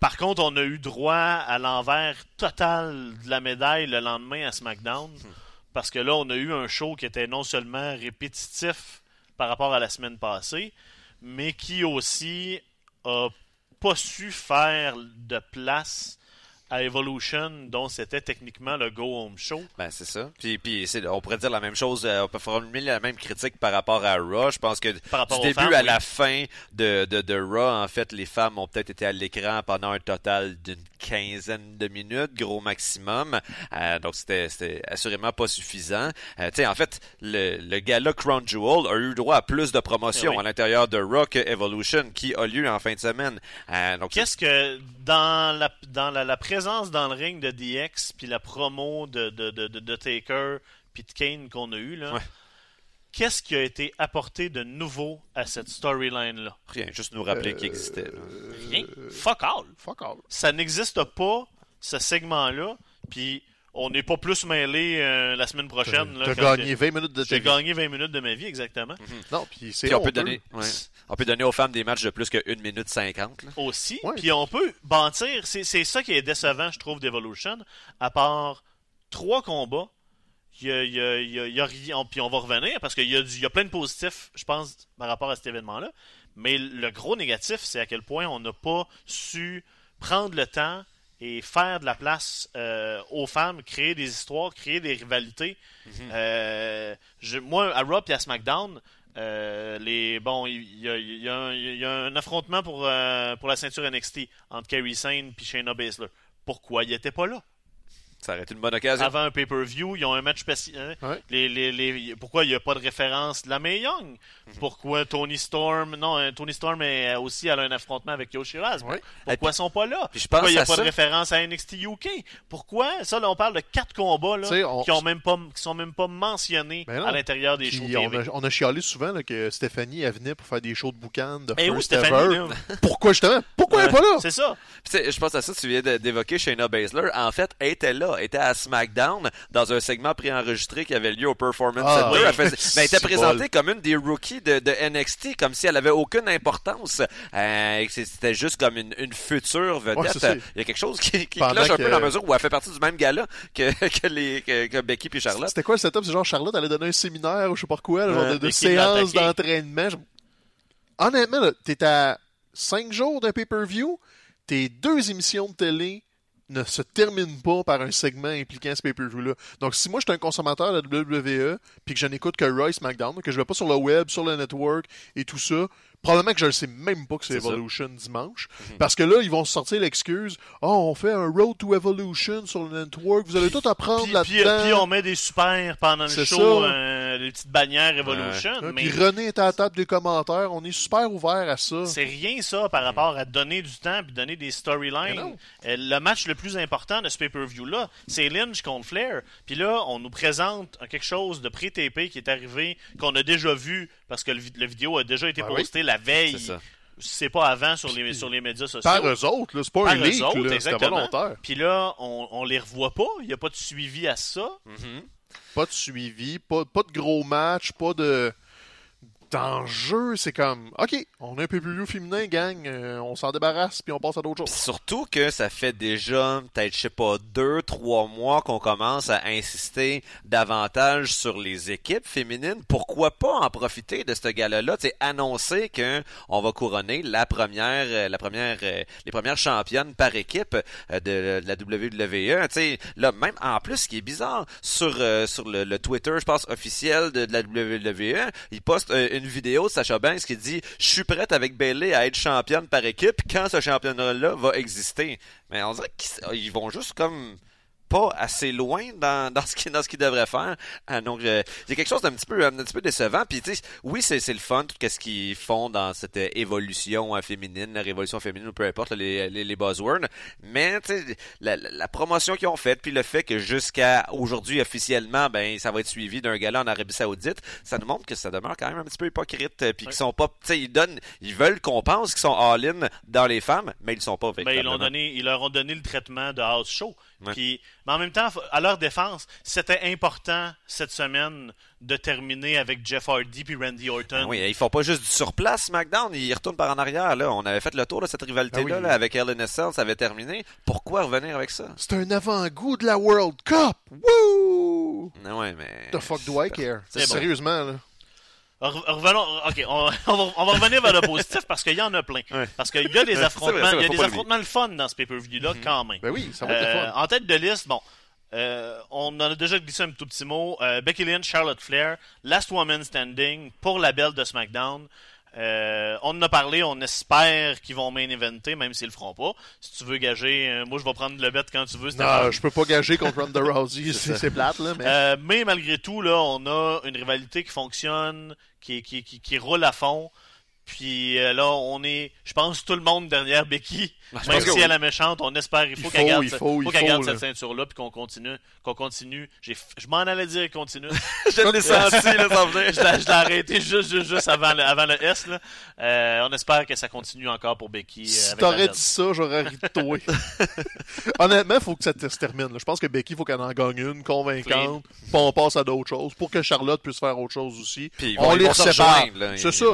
Par contre, on a eu droit à l'envers total de la médaille le lendemain à SmackDown. Parce que là, on a eu un show qui était non seulement répétitif par rapport à la semaine passée, mais qui aussi a pas su faire de place à Evolution, dont c'était techniquement le Go Home Show. Ben, c'est ça. Puis, puis on pourrait dire la même chose, euh, on peut formuler la même critique par rapport à Raw. Je pense que du début femmes, à oui. la fin de, de, de Raw, en fait, les femmes ont peut-être été à l'écran pendant un total d'une quinzaine de minutes, gros maximum. Euh, donc, c'était c'était assurément pas suffisant. Euh, tu sais, en fait, le, le gala Crown Jewel a eu droit à plus de promotions Eh oui. à l'intérieur de Raw que Evolution, qui a lieu en fin de semaine. Euh, donc, Qu'est-ce que dans la dans la, la présence dans le ring de DX puis la promo de de, de, de, de Taker puis de Kane qu'on a eu là, Ouais. qu'est-ce qui a été apporté de nouveau à cette storyline là rien, juste nous rappeler Euh, qu'il existait. là. Rien. Fuck all. Fuck all. Ça n'existe pas ce segment là. Puis on n'est pas plus mêlé euh, la semaine prochaine. T'as quand gagné 20 minutes de ta J'ai gagné 20 minutes de ma vie exactement. Non, puis c'est Puis on peut, donner, ouais. on peut donner aux femmes des matchs de plus que 1 minute 50. là. aussi. Puis on peut bâtir. C'est c'est ça qui est décevant, je trouve, d'Evolution. À part trois combats, il y a, il y a- il y a- il y a rien. Puis on va revenir parce qu'il y, a du- il y a plein de positifs, je pense, par rapport à cet événement-là. Mais le gros négatif, c'est à quel point on n'a pas su prendre le temps et faire de la place euh, aux femmes, créer des histoires, créer des rivalités. Euh, je- moi, à Raw et à SmackDown, euh, les bon, il y, a- y un- il y a un affrontement pour, euh, pour la ceinture NXT entre Kerry Sane et Shayna Baszler. Pourquoi il était pas là? Ça aurait été une bonne occasion. Avant un pay-per-view, ils ont un match spécial. Ouais. Les, les, les- pourquoi il n'y a pas de référence? De la Mae Young? Pourquoi Tony Storm? Non, euh, Tony Storm est aussi elle a un affrontement avec Yoshiraz. Ouais. Pourquoi ils sont pas là? je Pourquoi il n'y a pas ça. de référence à NXT UK? Pourquoi? Ça, là, on parle de quatre combats là, on- qui ont même pas, qui sont même pas mentionnés Ben à l'intérieur des Puis shows on, TV. a, on a chialé souvent là, que Stéphanie elle venait pour faire des shows de boucan de Eh où First Stéphanie? Ever. Pourquoi justement? Pourquoi elle est pas là? C'est ça. Je pense à ça, tu viens d'évoquer Shayna Baszler. En fait, elle était là, était à SmackDown dans un segment préenregistré qui avait lieu au Performance Ah, Center. oui. Elle, faisait- mais elle était présentée comme une des rookies de, de NXT, comme si elle avait aucune importance. Euh, c'était juste comme une, une future vedette. Ouais. Il y a quelque chose qui, qui cloche un que- peu dans la mesure où elle fait partie du même gala que, que, les, que, que Becky puis Charlotte. C'était quoi le setup? C'est genre Charlotte allait donner un séminaire ou je sais pas quoi, genre Euh, de, de Becky séance d'entraînement. Je- Honnêtement, t'es à 5 jours d'un pay-per-view, tes deux émissions de télé ne se terminent pas par un segment impliquant ce pay-per-view-là. Donc, si moi, je suis un consommateur de la WWE, puis que je n'écoute que Royce SmackDown, que je vais pas sur le web, sur le network et tout ça, probablement que je ne sais même pas que c'est C'est ça. Evolution dimanche. Parce que là, ils vont sortir l'excuse « Oh, on fait un Road to Evolution sur le network, vous allez tout apprendre Puis, puis, là-dedans. puis on met des super pendant le show, euh, des petites bannières Evolution. Ouais, mais Puis René est à la table des commentaires. On est super ouvert à ça. C'est rien ça par rapport à donner du temps puis donner des storylines. Euh, Le match le plus important de ce pay-per-view-là, c'est Lynch contre Flair. Puis là, on nous présente quelque chose de pré-TP qui est arrivé, qu'on a déjà vu, parce que le, le vidéo a déjà été Ben oui. posté la veille. C'est. C'est pas avant sur les, sur les médias sociaux. Par eux autres, là. C'est pas Par un leak, autres, là. C'était exactement. volontaire. Puis là, on, on les revoit pas. Il n'y a pas de suivi à ça. Pas de suivi, pas, pas de gros match, pas de d'enjeu. C'est comme, OK, on a un peu plus féminin, gang. euh, on s'en débarrasse, puis on passe à d'autres choses. surtout que ça fait déjà peut-être je sais pas deux trois mois qu'on commence à insister davantage sur les équipes féminines. Pourquoi pas en profiter de ce gala-là, c'est annoncer que on va couronner la première euh, la première euh, les premières championnes par équipe de, de la WWE. Tu sais là même en plus ce qui est bizarre sur euh, sur le, le Twitter je pense officiel de, de la WWE, ils postent euh, une vidéo Sacha Banks qui dit je suis prête avec Bailey à être championne par équipe quand ce championnat-là va exister. Mais on dirait qu'ils vont juste comme pas assez loin dans, dans ce ce qu'ils devraient faire. Ah, donc a quelque chose d'un petit peu un petit peu décevant. Puis tu sais, oui c'est c'est le fun tout ce qu'ils font dans cette évolution euh, féminine, la révolution féminine ou peu importe là, les, les les buzzwords. Mais tu sais la, la, promotion qu'ils ont faite puis le fait que jusqu'à aujourd'hui officiellement ben ça va être suivi d'un gala en Arabie Saoudite, ça nous montre que ça demeure quand même un petit peu hypocrite euh, puis qu'ils sont pas tu sais ils donnent ils veulent qu'on pense qu'ils sont all-in dans les femmes mais ils sont pas Ben, donné, ils leur ont donné le traitement de house show. Ouais. Puis, mais en même temps, à leur défense, c'était important cette semaine de terminer avec Jeff Hardy puis Randy Orton. Ben oui, ils font pas juste du surplace SmackDown, ils retournent par en arrière. Là. On avait fait le tour de cette rivalité-là Ben oui. là, avec Cell, ça avait terminé. Pourquoi revenir avec ça? C'est un avant-goût de la World Cup. Woo! Non, ouais, mais... The fuck do I care? Sérieusement, là. Re- Revenons, ok, on, on va, on va revenir vers le positif parce qu'il y en a plein. Ouais. Parce qu'il y a des vrai, affrontements, vrai, il y a des affrontements le fun dans ce pay-per-view-là quand même. Ben oui, ça va être le Euh, fun. en tête de liste, bon, euh, on en a déjà glissé un tout petit mot. Euh, Becky Lynch, Charlotte Flair, Last Woman Standing pour la belle de SmackDown. Euh, on en a parlé, on espère qu'ils vont main eventer, même s'ils le feront pas. Si tu veux gager, euh, moi je vais prendre le bet quand tu veux. Non, je peux pas gager contre Ronda Rousey. C'est c'est plate, là. Mais... Euh, mais malgré tout, là, on a une rivalité qui fonctionne, qui, qui, qui, qui roule à fond. Puis euh, là, on est, je pense, tout le monde derrière Becky. je Même que si oui. elle est méchante, on espère, il faut qu'elle garde, faut, garde cette ceinture-là, puis qu'on continue, qu'on continue. Je m'en allais dire continue. je l'ai senti, là, ça venait. je, l'ai, arrêté juste, juste, juste avant le, avant le S. Là. Euh, on espère que ça continue encore pour Becky. euh, Si t'aurais dit ça, j'aurais ri de toi. Honnêtement, il faut que ça se termine. là. Je pense que Becky, il faut qu'elle en gagne une convaincante. Puis on passe à d'autres choses. Pour que Charlotte puisse faire autre chose aussi. Puis on les sépare. C'est ça.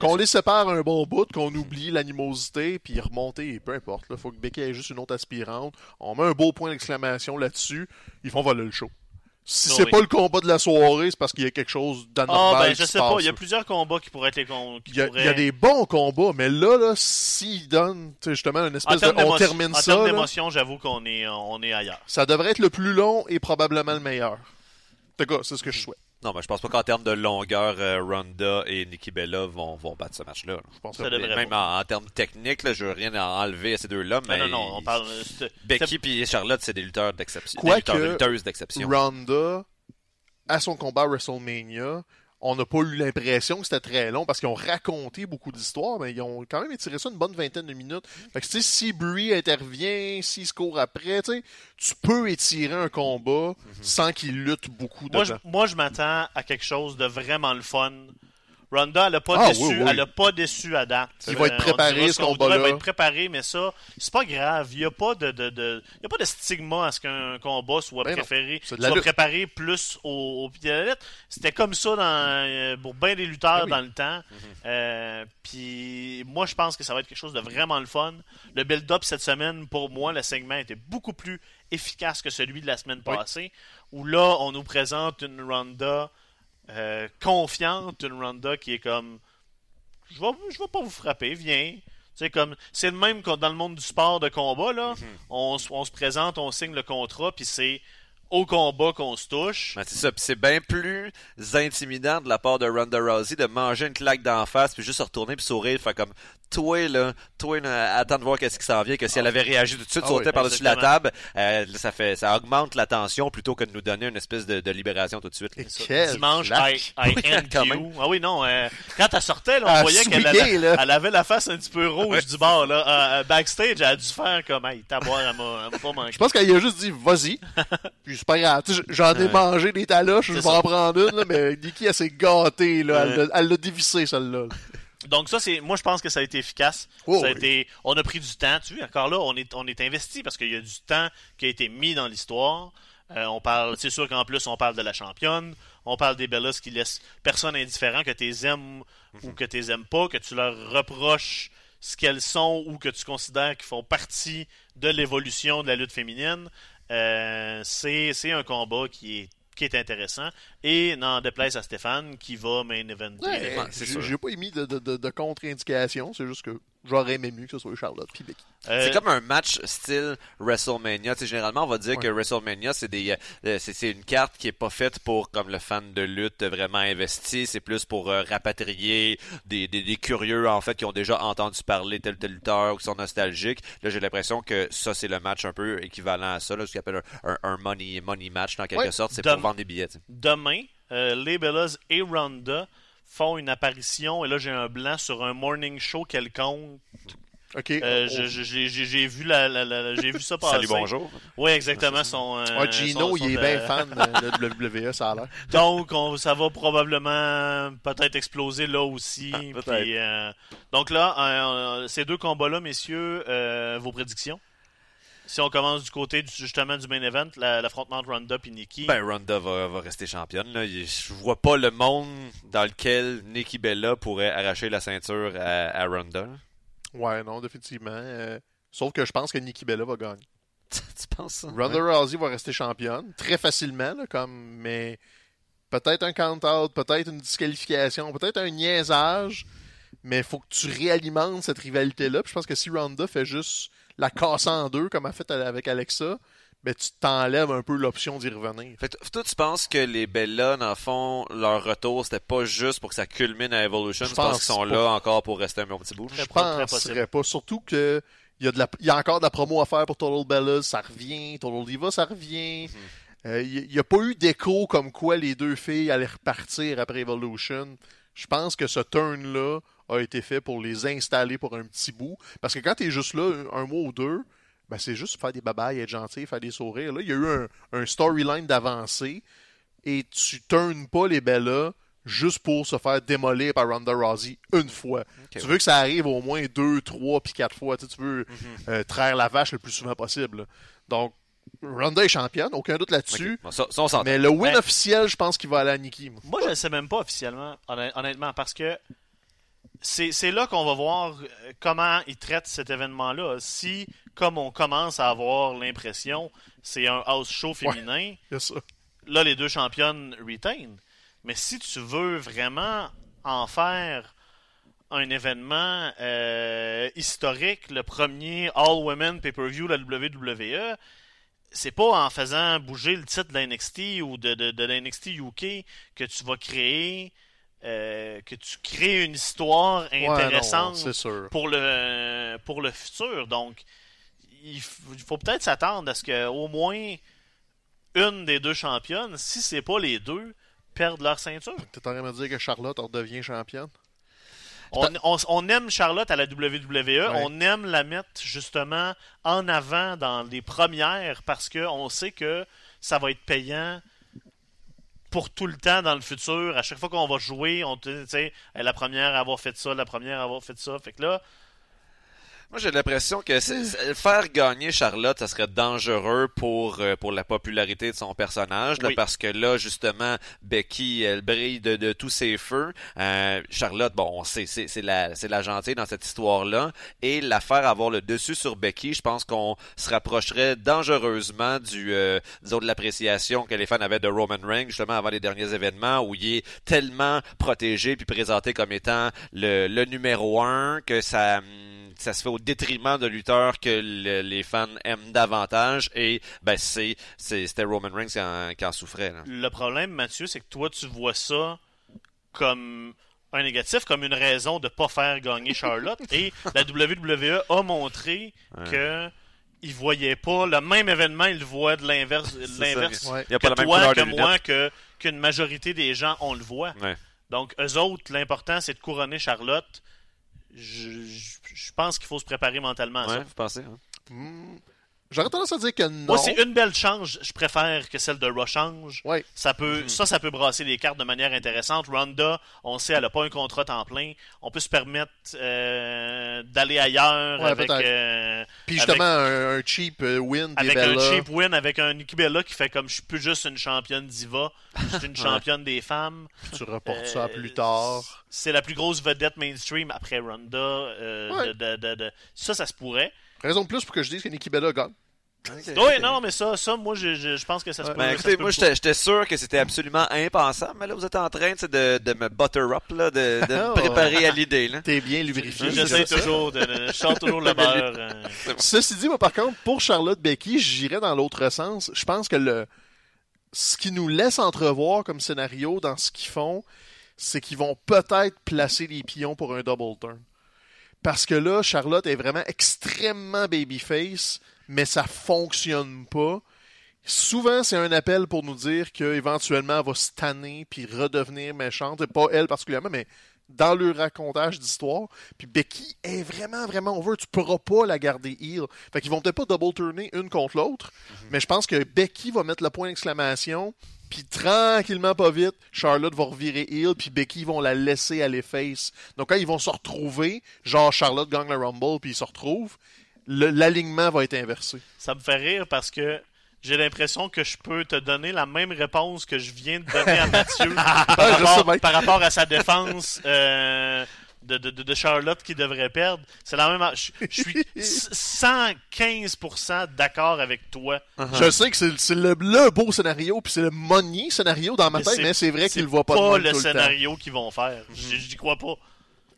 Qu'on les sépare un bon bout, qu'on oublie l'animosité, puis remonter, peu importe. Il faut que Becky ait juste une autre aspirante. On met un beau point d'exclamation là-dessus. Ils font voler le show. Si Oh, c'est oui. pas le combat de la soirée, c'est parce qu'il y a quelque chose Ah, d'anormal ben, qui je sais pas. passe, Il y a plusieurs combats qui pourraient être les qui Il y, a, pourraient- il y a des bons combats, mais là, là s'ils donnent justement une En espèce de. termes On termine en ça. termes là, d'émotion, j'avoue qu'on est, on est ailleurs. ça devrait être le plus long et probablement le meilleur. En tout cas, c'est ce que je souhaite. Non, mais je pense pas qu'en termes de longueur, euh, Ronda et Nikki Bella vont, vont battre ce match-là. là. Je pense Ça que- Même en, en termes techniques, là, je veux rien en enlever à ces deux-là, mais Non, non, non, on parle. c'est- Becky et Charlotte, c'est des lutteurs d'exception. Des lutteurs, des lutteuses d'exception. Ronda, à son combat à WrestleMania, on n'a pas eu l'impression que c'était très long parce qu'ils ont raconté beaucoup d'histoires, mais ils ont quand même étiré ça une bonne vingtaine de minutes. Fait que, tu sais, si Brie intervient, s'il se court après, tu sais, tu peux étirer un combat sans qu'il lutte beaucoup Moi, je, moi, je m'attends à quelque chose de vraiment le fun. Ronda, elle a pas Ah, déçu, oui, oui. elle a pas déçu à date. Il va être Euh, préparé, ce combat-là. Il va être préparé, mais ça, c'est pas grave. Il y a pas de, de, de- il y a pas de stigma à ce qu'un combat soit Ben préféré, soit préparé plus au, au pied de la lettre. C'était comme ça dans, euh, pour bien des lutteurs Ben oui. dans le temps. Euh, Puis moi, je pense que ça va être quelque chose de vraiment le fun. Le build-up cette semaine, pour moi, le segment était beaucoup plus efficace que celui de la semaine passée, où là, on nous présente une Ronda euh, confiante, une Ronda qui est comme je vais, je vais pas vous frapper, viens. Sais, comme, c'est le même que dans le monde du sport de combat, là. Mhm. on, on se présente, on signe le contrat, puis c'est au combat qu'on se touche. Ben, c'est ça, puis c'est bien plus intimidant de la part de Ronda Rousey de manger une claque d'en face puis juste se retourner puis sourire, faire comme toi là, toi là, attends de voir qu'est-ce qui s'en vient, que si elle avait réagi tout de suite, Ah sauter oui, par-dessus la table, euh, là, ça fait ça augmente la tension plutôt que de nous donner une espèce de, de libération tout de suite. là. Dimanche. I, I Oui, end quand you. même. Ah oui, non, euh, quand elle sortait, là, on Elle voyait qu'elle avait, là. elle avait la face un petit peu rouge du bord, là. Euh, euh, backstage, elle a dû faire comme, hey, taboire, elle m'a elle m'a pas manqué. Je pense qu'elle a juste dit vas-y. Puis c'est pas grave. Tu sais, J'en ai Ouais. mangé des taloches, je vais en prendre une, là, mais Nikki, elle s'est gâtée. Là. Elle Ouais. l'a- Elle l'a dévissé, celle-là. là. Donc ça, c'est, moi je pense que ça a été efficace. Oh, ça a oui. été, on a pris du temps. Tu vois, encore là, on est, on est investi parce qu'il y a du temps qui a été mis dans l'histoire. Euh, on parle, c'est sûr qu'en plus on parle de la championne, on parle des Bellas qui laissent personne indifférent, que tu les aimes ou que tu les aimes pas, que tu leur reproches ce qu'elles sont ou que tu considères qu'ils font partie de l'évolution de la lutte féminine. Euh, c'est, un combat qui est qui est intéressant et n'en déplaise à Stéphane qui va main eventer. Ouais, j'ai pas émis de, de, de, de contre-indication, c'est juste que j'aurais aimé mieux que ce soit Charlotte puis Becky. Euh, C'est comme un match style WrestleMania. Tu sais, généralement, on va dire que. WrestleMania, c'est des, euh, c'est, c'est une carte qui est pas faite pour comme le fan de lutte vraiment investi. C'est plus pour euh, rapatrier des, des, des curieux en fait qui ont déjà entendu parler tel tel lutteur ou qui sont nostalgiques. Là, j'ai l'impression que ça c'est le match un peu équivalent à ça, là, ce qu'on appelle un, un, un money money match en quelque Ouais. sorte. C'est pour vendre des billets. demain, euh, les Bellas et Ronda font une apparition, et là j'ai un blanc sur un morning show quelconque. Ok. Euh, j'ai j'ai- j'ai vu la, la- la- j'ai vu ça passer. Salut bonjour. Oui, exactement. Son, euh, Ouais, Gino, son- il est bien euh, fan de, de WWE, ça a l'air. Donc, on- ça va probablement peut-être exploser là aussi. Ah, peut-être. Puis, euh, donc là, euh, ces deux combats-là, messieurs, euh, vos prédictions? Si on commence du côté du- justement du main event, la- l'affrontement de Ronda et Nikki. Ben, Ronda va, va rester championne. Là. Je vois pas le monde dans lequel Nikki Bella pourrait arracher la ceinture à, à Ronda. Ouais, non, définitivement. Euh, sauf que je pense que Nikki Bella va gagner. tu penses ça? Ronda Rousey va rester championne, très facilement, là, comme, mais peut-être un count-out, peut-être une disqualification, peut-être un niaisage, mais il faut que tu réalimentes cette rivalité-là. Puis je pense que si Ronda fait juste la casser en deux, comme a fait avec Alexa, ben tu t'enlèves un peu l'option d'y revenir. Fait que toi, tu penses que les Bella, dans le fond, leur retour, c'était pas juste pour que ça culmine à Evolution? Je tu penses pense qu'ils sont pas. là encore pour rester un bon petit bout? Je très penserais pas. Surtout que il y, a de la, il y a encore de la promo à faire pour Total Bellas, ça revient. Total Diva, ça revient. Euh, Il n'y a pas eu d'écho comme quoi les deux filles allaient repartir après Evolution. Je pense que ce turn-là a été fait pour les installer pour un petit bout. Parce que quand tu es juste là un, un mois ou deux, ben c'est juste faire des babayes, être gentil, faire des sourires. Là, il y a eu un, un storyline d'avancée et tu turnes pas les Bellas juste pour se faire démolir par Ronda Rousey une fois. tu veux que ça arrive au moins deux, trois, puis quatre fois. Tu, sais, tu veux euh, traire la vache le plus souvent possible. Donc, Ronda est championne, aucun doute là-dessus. Ok. Bon, ça, ça, on s'entend. Mais le win Ben- officiel, je pense qu'il va aller à Nikki. moi. Je ne sais même pas officiellement, honn- honnêtement, parce que c'est là qu'on va voir euh, comment ils traitent cet événement-là. Si, comme on commence à avoir l'impression, c'est un house show féminin, là, les deux championnes retain. Mais si tu veux vraiment en faire un événement euh, historique, le premier All-Women Pay-Per-View de la WWE, c'est pas en faisant bouger le titre de la NXT ou de, de, de la NXT UK que tu vas créer euh, que tu crées une histoire Ouais, non, intéressante sûr. pour le pour le futur. Donc il faut peut-être s'attendre à ce que au moins une des deux championnes, si c'est pas les deux, perdent leur ceinture. T'es en train de dire que Charlotte redevient championne? On, on- on aime Charlotte à la WWE, on aime la mettre justement en avant dans les premières parce que on sait que ça va être payant pour tout le temps dans le futur. À chaque fois qu'on va jouer, on te- est la première à avoir fait ça, la première à avoir fait ça. Fait que là, Moi, j'ai l'impression que c'est- c'est- faire gagner Charlotte, ça serait dangereux pour euh, pour la popularité de son personnage, là, Oui. parce que là, justement, Becky, elle brille de, de tous ses feux. Euh, Charlotte, bon, on sait, c'est c'est la c'est la gentille dans cette histoire-là, et la faire avoir le dessus sur Becky, je pense qu'on se rapprocherait dangereusement du euh, disons de l'appréciation que les fans avaient de Roman Reigns justement avant les derniers événements où il est tellement protégé puis présenté comme étant le, le numéro un que ça hum, ça se fait au détriment de lutteurs que le- les fans aiment davantage et ben c'est c'était Roman Reigns qui en, qui en souffrait là. le problème, Mathieu, c'est que toi, tu vois ça comme un négatif, comme une raison de pas faire gagner Charlotte. Et la WWE a montré Ouais. que ils voyaient pas le même événement, ils le voient de l'inverse, l'inverse Ouais. Il y a que pas la même toi, couleur que de moi, que qu'une majorité des gens on le voit. Ouais. Donc eux autres, l'important c'est de couronner Charlotte. Je, je- je pense qu'il faut se préparer mentalement à Ouais, ça. vous pensez hein? J'aurais tendance à dire que non. Moi, c'est une belle change, je préfère que celle de Raw change. Ouais. Ça peut, ça, ça peut brasser les cartes de manière intéressante. Ronda, on sait, elle a pas un contrat temps plein. On peut se permettre euh, d'aller ailleurs Ouais, avec, euh, Puis justement, un, un cheap euh, win avec un cheap win, avec un Nikki Bella qui fait comme je suis plus juste une championne diva, je suis une championne des femmes. Tu reportes ça Euh, plus tard. C'est la plus grosse vedette mainstream après Ronda. euh, Ouais. de- de- de- de- Ça, ça se pourrait. Raison de plus pour que je dise que Nikki Bella gagne. Oui, non, mais ça, ça, moi, je, je, je pense que ça se Ouais. peut. Ben, ça écoutez, moi j'étais j'étais sûr que c'était absolument impensable, mais là vous êtes en train de, de me butter up, là, de, de me Oh. préparer à l'idée. Là. T'es bien lubrifié. J'essaie toujours de, de- je sors toujours le beurre. euh. Ceci dit, moi, par contre, pour Charlotte Becky, j'irais dans l'autre sens. Je pense que le ce qui nous laisse entrevoir comme scénario dans ce qu'ils font, c'est qu'ils vont peut-être placer les pions pour un double turn. Parce que là, Charlotte est vraiment extrêmement babyface, mais ça fonctionne pas. Souvent, c'est un appel pour nous dire qu'éventuellement, elle va se tanner puis redevenir méchante. Et pas elle particulièrement, mais dans le racontage d'histoire. Puis Becky est vraiment, vraiment over. Tu pourras pas la garder heel. Fait qu'ils vont peut-être pas double turner une contre l'autre, mais je pense que Becky va mettre le point d'exclamation. Puis tranquillement, pas vite, Charlotte va revirer heel, puis Becky vont la laisser aller face. Donc quand ils vont se retrouver, genre Charlotte gagne le Rumble, puis ils se retrouvent, l'alignement va être inversé. Ça me fait rire parce que j'ai l'impression que je peux te donner la même réponse que je viens de donner à Mathieu par, rapport, bien. par rapport à sa défense euh, de, de- de- Charlotte qui devrait perdre. C'est la même. Je, je suis 115% d'accord avec toi. Je sais que c'est c'est le, le beau scénario, puis c'est le money scénario dans ma tête, c'est- mais c'est vrai C'est qu'ils le voient pas, de pas le tout le temps. scénario qu'ils vont faire. J'y j'y crois pas.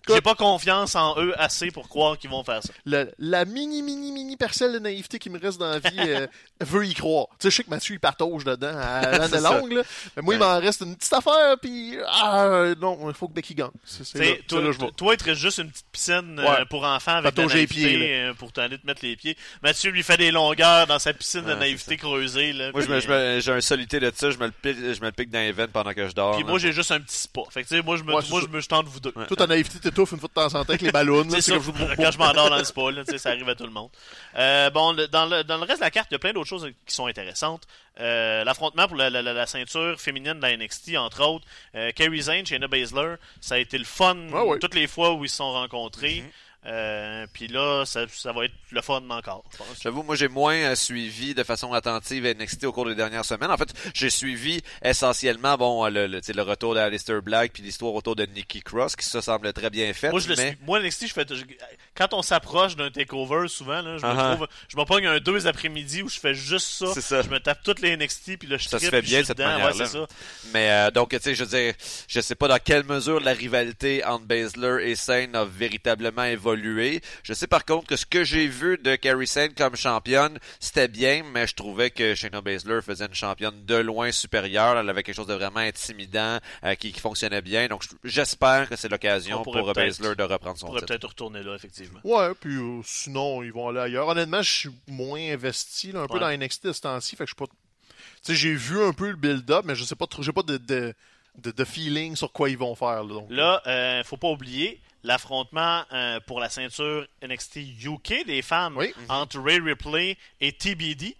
J'ai pas confiance en eux assez pour croire qu'ils vont faire ça. Le- la mini, mini, mini parcelle de naïveté qui me reste dans la vie euh, veut y croire. Tu sais, je sais que Mathieu, il patauge dedans à l'année longue, là. Mais moi, il m'en reste une petite affaire, puis ah, non, il faut que Becky gagne. C'est toi, là je vais. toi, il te reste juste une petite piscine euh, pour enfants avec de la naïveté pieds, euh, pour t'aller te mettre les pieds. Mathieu lui fait des longueurs dans sa piscine de naïveté creusée. Là, Moi j'ai un solité de ça, je me le pique, je me le pique dans les veines pendant que je dors. puis moi, j'ai juste un petit spa. Fait que, tu sais, moi, je me, moi, je tente vous deux. Toute ta naïveté t'étouffe une fois de temps en temps avec les ballons. là, C'est comme- quand je m'endors dans le spa, là, ça arrive à tout le monde. Euh, bon, le- dans, le, dans le reste de la carte, il y a plein d'autres choses qui sont intéressantes. Euh, L'affrontement pour la, la- la- la ceinture féminine de la NXT, entre autres. Euh, Kerry Zane, Shayna Baszler, ça a été le fun Ouais, ouais. toutes les fois où ils se sont rencontrés. Euh, Puis là, ça, ça va être le fun encore, je pense. J'avoue, moi j'ai moins euh, suivi de façon attentive NXT au cours des dernières semaines. En fait, j'ai suivi essentiellement bon le, le, sais, le retour d'Alistair Black puis l'histoire autour de Nikki Cross qui ça semble très bien faite. Moi, je le mais... suis. Moi, NXT, je fais. je- quand on s'approche d'un takeover, souvent, là, je, me Uh-huh. trouve, je me pogne un deux après-midi où je fais juste ça. C'est ça. Je me tape toutes les NXT, puis là, je Ça se fait bien, suis cette. Ouais, manière-là. ça. Mais euh, donc, tu sais, je veux dire, je sais pas dans quelle mesure la rivalité entre Baszler et Sane a véritablement évolué. Je sais par contre que ce que j'ai vu de Carrie Sane comme championne, c'était bien, mais je trouvais que Shayna Baszler faisait une championne de loin supérieure. Elle avait quelque chose de vraiment intimidant euh, qui, qui fonctionnait bien. Donc, je- j'espère que c'est l'occasion On pour Baszler de reprendre On son pourrait titre. peut-être retourner là, effectivement. Ouais, puis euh, sinon, ils vont aller ailleurs. Honnêtement, je suis moins investi là, un peu dans NXT de ce temps-ci, fait que je suis pas. Tu sais, j'ai vu un peu le build-up, mais je sais pas trop, j'ai pas de, de, de, de feeling sur quoi ils vont faire. Là, donc. Là, euh, faut pas oublier l'affrontement euh, pour la ceinture NXT UK des femmes Oui. entre Ray Ripley et TBD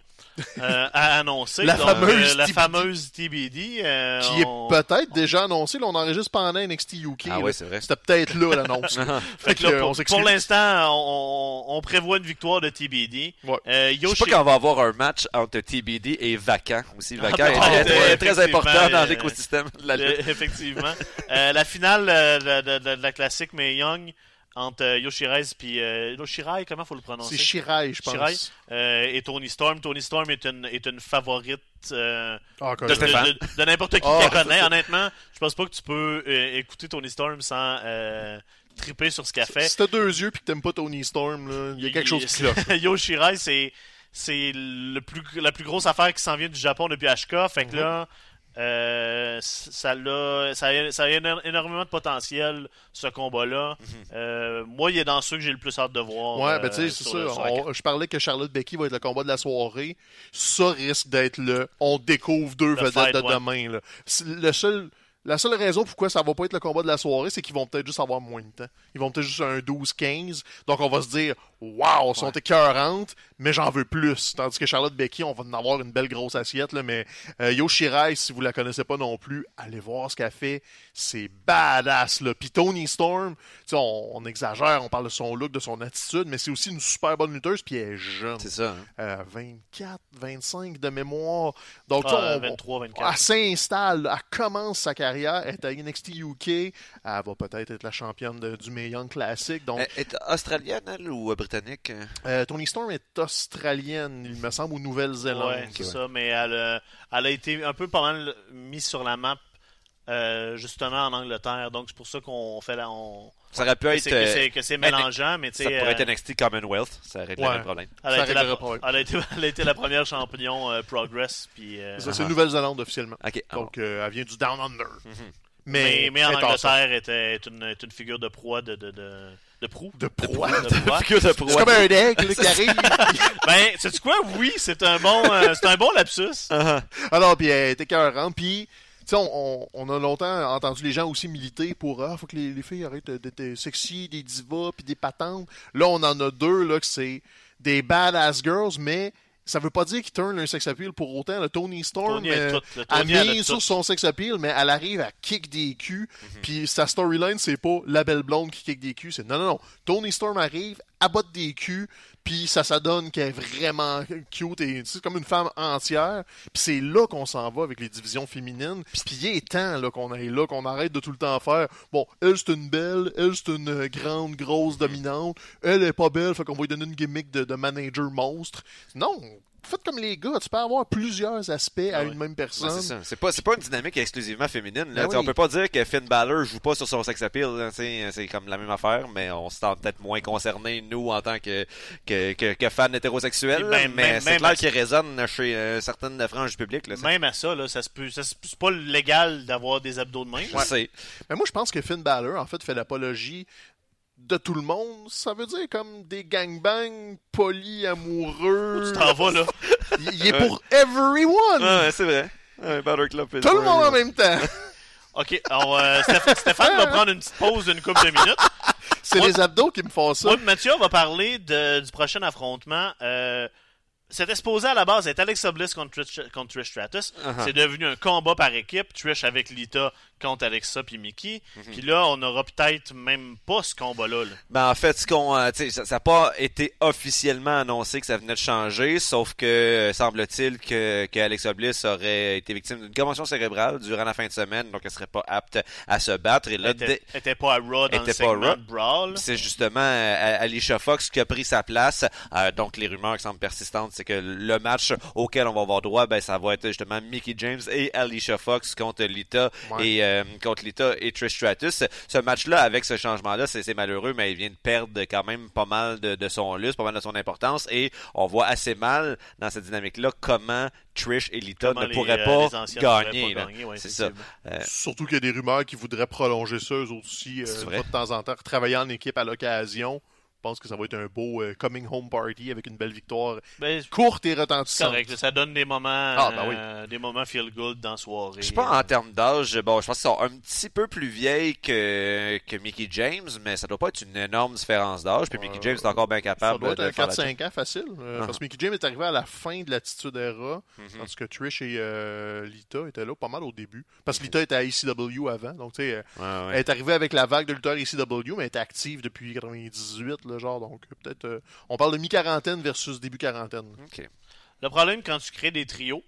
euh, à annoncer. La Donc, fameuse euh, la TBD. fameuse TBD. euh, qui on- est peut-être déjà annoncé. Là, on enregistre pendant NXT UK. Ah là. ouais, c'est vrai. C'était peut-être là l'annonce. Fait Fait que que, là, pour, on l'instant, on, on prévoit une victoire de TBD. Ouais. Euh, Je sais Yoshi- pas quand on va avoir un match entre TBD et Vacant aussi. Vacant Ah, est peut-être, très, important dans euh, l'écosystème de la lutte. Effectivement. Euh, la finale de, de- de- de la classique Mae Young entre euh, Yoshirai puis euh, Yoshirai, comment faut le prononcer? C'est Shirai, je pense. Shirai. Euh, et Tony Storm. Tony Storm est une, est une favorite euh, Ah, de, de- de- de n'importe qui Ah, qui la connaît. Honnêtement, je pense pas que tu peux euh, écouter Tony Storm sans euh, triper sur ce qu'elle fait. Si t'as deux yeux puis que t'aimes pas Tony Storm, là, il y a quelque chose qui cloche. Yoshirai, c'est c'est le plus la plus grosse affaire qui s'en vient du Japon depuis HK. Fait que là, euh, ça, a, ça a éno- énormément de potentiel ce combat-là. Euh, moi, il est dans ceux que j'ai le plus hâte de voir. Mhm. Ouais, euh, ben tu sais, c'est la On- je parlais que Charlotte Becky va être le combat de la soirée. Ça risque d'être le. On découvre deux Le vedettes fight, de ouais. demain. Là. Le seul. La seule raison pourquoi ça va pas être le combat de la soirée, c'est qu'ils vont peut-être juste avoir moins de temps. Ils vont peut-être juste un 12-15. Donc on va se dire, waouh, elles sont écœurantes, mais j'en veux plus. Tandis que Charlotte Becky, on va en avoir une belle grosse assiette. Là, mais euh, Yo Shirai, si vous la connaissez pas non plus, allez voir ce qu'elle fait. C'est badass. Là. Puis Tony Storm, tu sais, on, on exagère, on parle de son look, de son attitude, mais c'est aussi une super bonne lutteuse, puis elle est jeune. C'est ça. hein. Euh, 24, 25 de mémoire. Donc, Ah, on- 23, on- 24. elle s'installe, elle commence sa carrière, elle est à NXT UK, elle va peut-être être la championne de- du Mae Young Classic. Donc, Elle est australienne, elle, ou euh, britannique? euh? euh, Tony Storm est australienne, il me semble, ou Nouvelle-Zélande. Ouais, c'est ouais. ça, mais elle, euh, elle a été un peu pas mal mise sur la map euh, justement en Angleterre. Donc c'est pour ça qu'on fait la. On... Ça aurait pu être... c'est- que c'est- mélangeant, mais tu ça pourrait être NXT Commonwealth. Ça réglerait Ouais. le problème. Elle Ça a, été la, problème. elle, a été, elle a été la première champion euh, Progress. Puis, euh, C'est ça, c'est Ah. Nouvelle-Zélande officiellement. OK. ah Donc, euh, elle vient du Down Under. mais, mais en elle est awesome. Angleterre, était est une, est une figure de proie de, de, de, de proue. De proie. De proie. Figure de C'est comme un aigle qui arrive. ben, sais-tu quoi? Oui, c'est un bon, euh, c'est un bon lapsus. Alors, puis elle est écœurante. Puis, tu sais, on, on- on a longtemps entendu les gens aussi militer pour Ah, faut que les, les filles arrêtent d'être sexy, des divas, puis des patentes. Là, on en a deux, là, que c'est des badass girls, mais ça veut pas dire qu'ils turnent un sex appeal pour autant. Le Tony Storm, Tony euh, tout, le elle Tony, elle a tout. sur son sex appeal, mais elle arrive à kick des culs. Mhm. Puis sa storyline, c'est pas la belle blonde qui kick des culs. C'est non, non, non. Tony Storm arrive, abatte des culs, puis ça, ça donne qu'elle est vraiment cute et c'est comme une femme entière. Puis c'est là qu'on s'en va avec les divisions féminines. Puis il est temps qu'on aille là, qu'on arrête de tout le temps faire. Bon, elle c'est une belle, elle c'est une grande, grosse dominante. Elle est pas belle, fait qu'on va lui donner une gimmick de manager monstre. Non, faites comme les gars, tu peux avoir plusieurs aspects à Ah une même Ouais, personne. c'est ça. C'est pas, c'est pas une dynamique exclusivement féminine. Là. Ben On peut pas dire que Finn Balor joue pas sur son sex appeal. là, C'est comme la même affaire, mais on se sent peut-être moins concernés, nous, en tant que, que, que, que fans hétérosexuels. Même- mais même- c'est même clair à- qu'il résonne chez euh, certaines franges du public. Là. Même à ça, là, ça se peut, ça se- c'est pas légal d'avoir des abdos de main. Je sais. Mais moi, je pense que Finn Balor, en fait, fait l'apologie de tout le monde. Ça veut dire comme des gangbangs polyamoureux. Tu t'en vas, là. Il, il est pour everyone. Ouais, c'est vrai. Ouais, Club. Tout le monde en même temps. OK, alors euh, Stéph- Stéphane va prendre une petite pause d'une couple de minutes. C'est les abdos qui me font ça. Moi, Mathieu, on va parler de- du prochain affrontement. Euh, c'était supposé à la base être Alexa Bliss contre Trish, contre Trish Stratus. Uh-huh. C'est devenu un combat par équipe. Trish avec Lita contre Alexa puis Mickey. Mhm. Puis là, on aura peut-être même pas ce combat-là. là. Ben, en fait, ce qu'on, euh, ça n'a pas été officiellement annoncé que ça venait de changer, sauf que euh, semble-t-il que, que Alexa Bliss aurait été victime d'une commotion cérébrale durant la fin de semaine, donc elle serait pas apte à se battre. Et là, Elle était, elle était pas à Raw dans le segment Brawl. c'est justement euh, Alicia Fox qui a pris sa place. Euh, donc les rumeurs qui semblent persistantes, c'est que le match auquel on va avoir droit, ben ça va être justement Mickey James et Alicia Fox contre Lita Ouais. et euh, contre Lita et Trish Stratus. Ce match-là, avec ce changement-là, c'est malheureux, mais il vient de perdre quand même pas mal de, de son lustre, pas mal de son importance, et on voit assez mal dans cette dynamique-là comment Trish et Lita Comment ne les, euh, pourraient euh, pas gagner. pas là. gagner, ouais, c'est ça. Euh, Surtout qu'il y a des rumeurs qui voudraient prolonger ça, eux aussi, euh, C'est vrai? de temps en temps, travailler en équipe à l'occasion. Je pense que ça va être un beau euh, coming home party avec une belle victoire Ben, courte et retentissante. correct. Ça donne des moments, Ah, ben oui. euh, des moments feel good dans la soirée. Je sais pas en termes d'âge, bon, je pense qu'ils sont un petit peu plus vieilles que, que Mickey James, mais ça doit pas être une énorme différence d'âge. Puis Mickey Euh, James est encore bien Ça capable doit être de un faire la 4-5 ans facile. euh, Ah. Parce que Mickey James est arrivé à la fin de l'attitude era, Mhm. tandis que Trish et euh, Lita étaient là pas mal au début. Parce que Lita était à ECW avant, donc tu sais, Ouais, ouais. elle est arrivée avec la vague de lutteurs ECW, mais elle était active depuis 98, là, genre, donc euh, peut-être... euh, on parle de mi-quarantaine versus début quarantaine. Ok. Le problème quand tu crées des trios,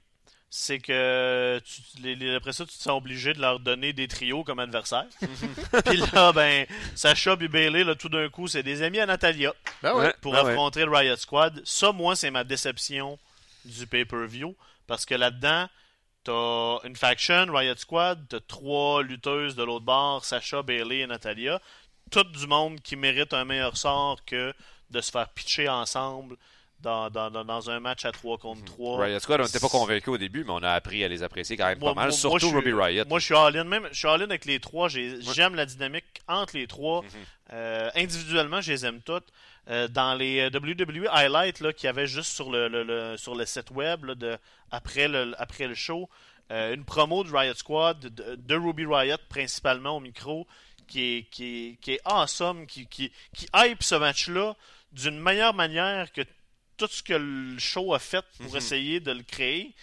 c'est que tu, les- les- après ça, tu te sens obligé de leur donner des trios comme adversaires. Puis là, ben, Sacha et Bailey, là, tout d'un coup, c'est des amis à Natalia Ben ouais. Pour ouais. affronter le Riot Squad. Ça, moi, c'est ma déception du pay-per-view. Parce que là-dedans, t'as une faction, Riot Squad, t'as trois lutteuses de l'autre bord, Sacha, Bailey et Natalia. Tout du monde qui mérite un meilleur sort que de se faire pitcher ensemble dans, dans, dans, un match à 3 contre 3. Riot Squad, on n'était pas convaincus au début, mais on a appris à les apprécier quand même Moi- pas mal, moi- surtout moi, Ruby Riot. Moi, je suis all-in. Même, je suis all-in avec les trois. J'ai- J'aime la dynamique entre les trois. Mhm. Euh, individuellement, je les aime toutes. Euh, dans les euh, WWE Highlights là, qu'il y avait juste sur le, le- le- sur le site web là, de, après, le, après le show, euh, une promo de Riot Squad, de, de Ruby Riot principalement au micro, qui est, qui est, qui est awesome, qui, qui, qui hype ce match-là d'une meilleure manière que tout ce que le show a fait pour Mhm. essayer de le créer.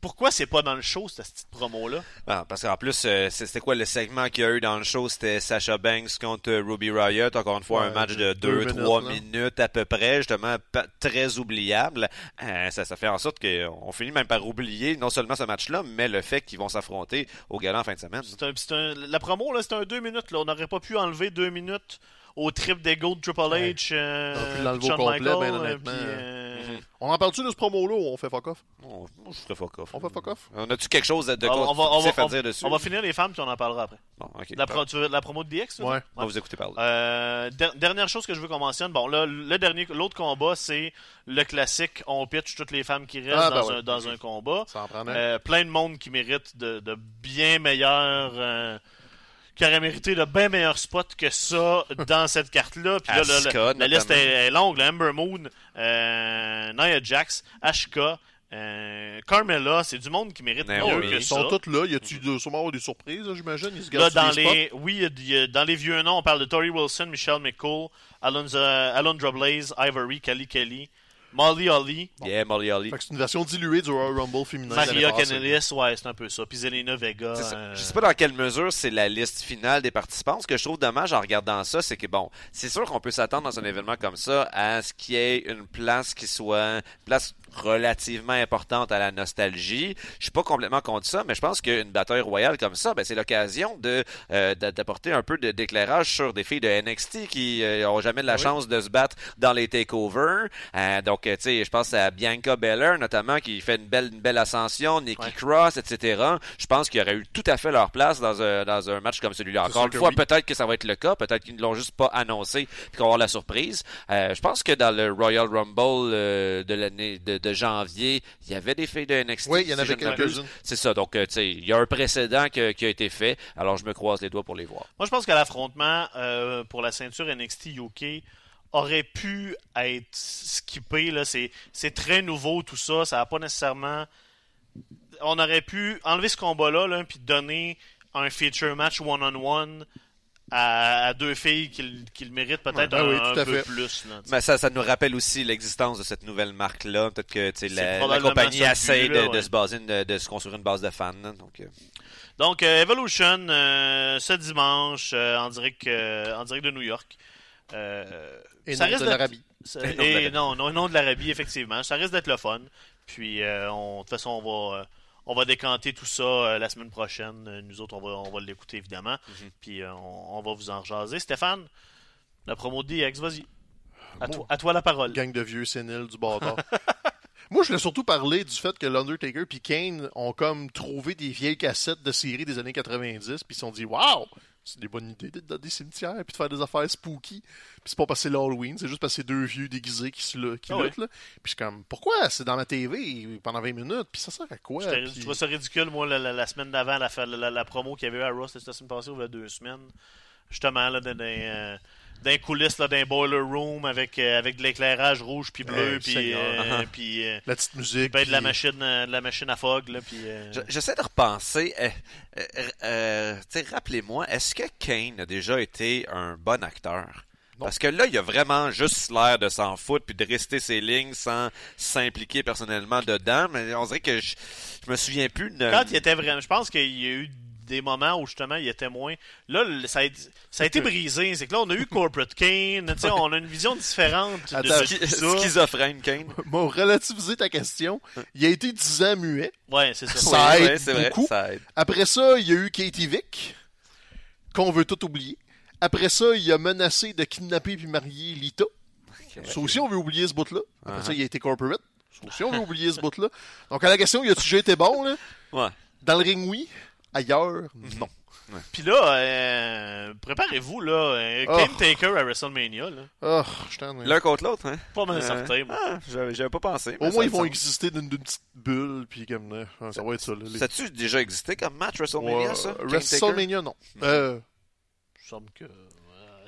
Pourquoi c'est pas dans le show, cette petite promo-là? Ah, parce qu'en plus, euh, c'est- c'était quoi le segment qu'il y a eu dans le show? C'était Sasha Banks contre euh, Ruby Riot. Encore une fois, Ouais, un match de deux 2-3 minutes, à peu près, justement, très oubliable. Euh, ça, ça fait en sorte qu'on finit même par oublier non seulement ce match-là, mais le fait qu'ils vont s'affronter au galant en fin de semaine. C'est un, c'est un- la promo, là, c'est un 2 minutes. Là. On n'aurait pas pu enlever 2 minutes au trip d'ego de Triple Ouais. H. euh, Shawn complet, Michaels, ben euh, honnêtement. puis, euh, Mhm. On en parle-tu de ce promo-là ou on fait fuck off? Moi, je ferais fuck off. On fait fuck off? On a-tu quelque chose de, de on, on va, on, va, constructif à on- dire dessus? on va finir les femmes puis on en parlera après. Bon. La, pro- tu veux la promo de DX? Ouais. dire? On va vous écouter parler. Euh, der- dernière chose que je veux qu'on mentionne, bon là, le dernier, l'autre combat, c'est le classique, on pitch toutes les femmes qui restent Ah, ben dans, ouais. un, dans un combat. Ça en prend un. Euh, plein de monde qui mérite de, de bien meilleurs. Qui aurait mérité de bien meilleurs spots que ça dans cette carte-là. Puis là, le- le- la liste est, est longue. là. Ember Moon, euh, Nia Jax, Ashka, euh, Carmella, c'est du monde qui mérite que Ils ça. sont tous là. Y a-tu sûrement avoir des surprises, j'imagine? Ils se Là, dans les, oui, il y a- il y a- dans les vieux noms, on parle de Tori Wilson, Michelle McCool, Alondra Blaze, Ivory, Kelly Kelly, Molly Holly, Yeah, Molly Holly. Fait que c'est une version diluée du Royal Rumble féminin. Maria. Canellis, ouais, c'est un peu ça. Puis Zelina Vega. Euh, Je sais pas dans quelle mesure c'est la liste finale des participants. Ce que je trouve dommage en regardant ça, c'est que bon, c'est sûr qu'on peut s'attendre dans un événement comme ça à ce qu'il y ait une place qui soit place relativement importante à la nostalgie. Je suis pas complètement contre ça, mais je pense qu'une bataille royale comme ça, ben, c'est l'occasion de euh, d'a- d'apporter un peu d'éclairage sur des filles de NXT qui euh, ont jamais de la Oui. chance de se battre dans les takeovers. Euh, donc, euh, tu sais, je pense à Bianca Belair notamment qui fait une belle, une belle ascension, Nikki Ouais. Cross, etc. Je pense qu'il y aurait eu tout à fait leur place dans un, dans un match comme celui-là. Encore une fois, oui. peut-être que ça va être le cas, peut-être qu'ils ne l'ont juste pas annoncé puis qu'on va avoir la surprise. Euh, je pense que dans le Royal Rumble euh, de l'année de, de janvier, il y avait des filles de NXT. Oui, il y en avait quelques-unes. C'est ça. Donc, euh, tu sais, il y a un précédent que- qui a été fait. Alors, je me croise les doigts pour les voir. Moi, je pense que l'affrontement euh, pour la ceinture NXT UK aurait pu être skippé. Là. C'est, c'est très nouveau tout ça. Ça n'a pas nécessairement. On aurait pu enlever ce combat-là là, puis donner un feature match one-on-one à, à deux filles qui, le- qui le méritent peut-être Ouais, ben un, oui, peu fait. plus. Là. Mais ça, ça nous rappelle aussi l'existence de cette nouvelle marque-là. Peut-être que tu sais, C'est la, la compagnie essaie de, de se baser, de, de se construire une base de fans. là. Donc, euh, Donc, euh, Evolution, euh, ce dimanche, euh, en, direct, euh, en direct de New York. Euh, Et ça non risque de d'être- l'Arabie. Et non et non, non, non de l'Arabie, effectivement. Ça risque d'être le fun. Puis, euh, on- de toute façon, on va, euh, on va décanter tout ça euh, la semaine prochaine. Euh, Nous autres, on va, on va l'écouter, évidemment. Mhm. Puis, euh, on, on va vous en jaser. Stéphane, la promo de DX, vas-y. À, Bon. toi, à toi la parole. Gang de vieux séniles du bâtard. Moi, je voulais surtout parler du fait que l'Undertaker puis Kane ont comme trouvé des vieilles cassettes de séries des années 90 puis ils se sont dit Waouh, c'est des bonnes idées d'être dans des cimetières puis de faire des affaires spooky. Puis c'est pas c'est l'Halloween, c'est juste c'est deux vieux déguisés qui, se qui Ah luttent. Là. Puis je suis comme Pourquoi? C'est dans ma TV pendant 20 minutes Puis ça sert à quoi? Puis- Je trouve ça ridicule, moi, la, la- la semaine d'avant, la, la, promo qu'il y avait eu à Ross, la semaine passée, ou il y a deux semaines. Justement, là, dans, euh, les coulisses, là, d'un boiler room, avec, euh, avec de l'éclairage rouge puis bleu, Eh, puis euh, puis, euh, La petite musique. ben, de la machine, euh, de la machine à fog, là, puis... euh, j'essaie de repenser. euh, euh, euh, tu sais, rappelez-moi, est-ce que Kane a déjà été un bon acteur? Non. Parce que là, il a vraiment juste l'air de s'en foutre puis de rester ses lignes sans s'impliquer personnellement dedans. Mais on dirait que je, je me souviens plus de. Quand il était vraiment... Je pense qu'il y a eu des moments où, justement, il était moins... Là, ça a, été- ça a été brisé. C'est que là, on a eu Corporate Kane, tu sais, on a une vision différente de, Attends, de ça. Schizophrène, Kane. Bon, relativiser ta question, il a été 10 ans muet. Ouais, c'est ça. Ça aide ouais, vrai, beaucoup. ça aide. Après ça, il y a eu Katie Vick, qu'on veut tout oublier. Après ça, il a menacé de kidnapper puis marier Lita. Ça aussi, on veut oublier ce bout-là. Après ça, il a été corporate. Ça aussi, on veut oublier ce bout-là. Donc, à la question, il a-tu déjà été bon, là? Ouais. Dans le ring, oui. Ailleurs, non. Puis là, euh, préparez-vous, là. euh, Oh. Kane Taker à WrestleMania, là. Oh, je t'en L'un contre l'autre, hein? Pas mal Euh, certain, moi. Ah, j'avais j'avais pas pensé. Au moins, ils vont exister d'une d'une petite bulle, puis comme, euh, ça va être ça, là. les- Ça a-tu déjà existé comme match WrestleMania, Ouais, ça? WrestleMania, non. Euh, Il me semble que.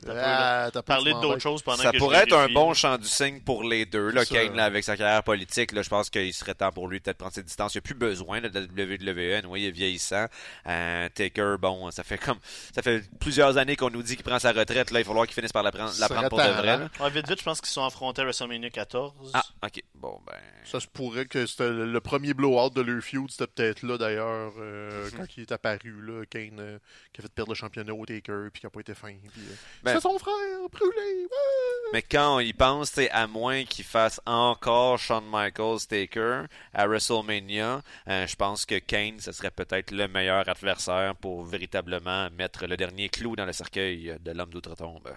Euh, ah, Parler tu d'autres choses pendant Ça que pourrait être un bon champ du signe pour les deux. Là. Kane, là, avec sa carrière politique, là, je pense qu'il serait temps pour lui de peut-être prendre ses distances. Il n'y a plus besoin là, de la WWE. Oui, il est vieillissant. Euh, Taker, bon, ça fait comme ça fait plusieurs années qu'on nous dit qu'il prend sa retraite. Là, il va falloir qu'il finisse par la prendre, la prendre pour de vrai. hein? Ouais, vite, vite, je pense qu'ils sont affrontés à WrestleMania 14. Ah, ok. Bon, ben. Ça se pourrait que c'était le premier blowout de leur feud, c'était peut-être là d'ailleurs, euh, quand il est apparu, là, Kane, euh, qui a fait perdre le championnat au Taker, puis qui a pas été fin. Puis, euh, Ben- c'est son frère, brûlé! ouais! Mais quand on y pense, c'est à moins qu'il fasse encore Shawn Michaels Taker à WrestleMania, euh, je pense que Kane, ce serait peut-être le meilleur adversaire pour véritablement mettre le dernier clou dans le cercueil de l'homme d'outre-tombe.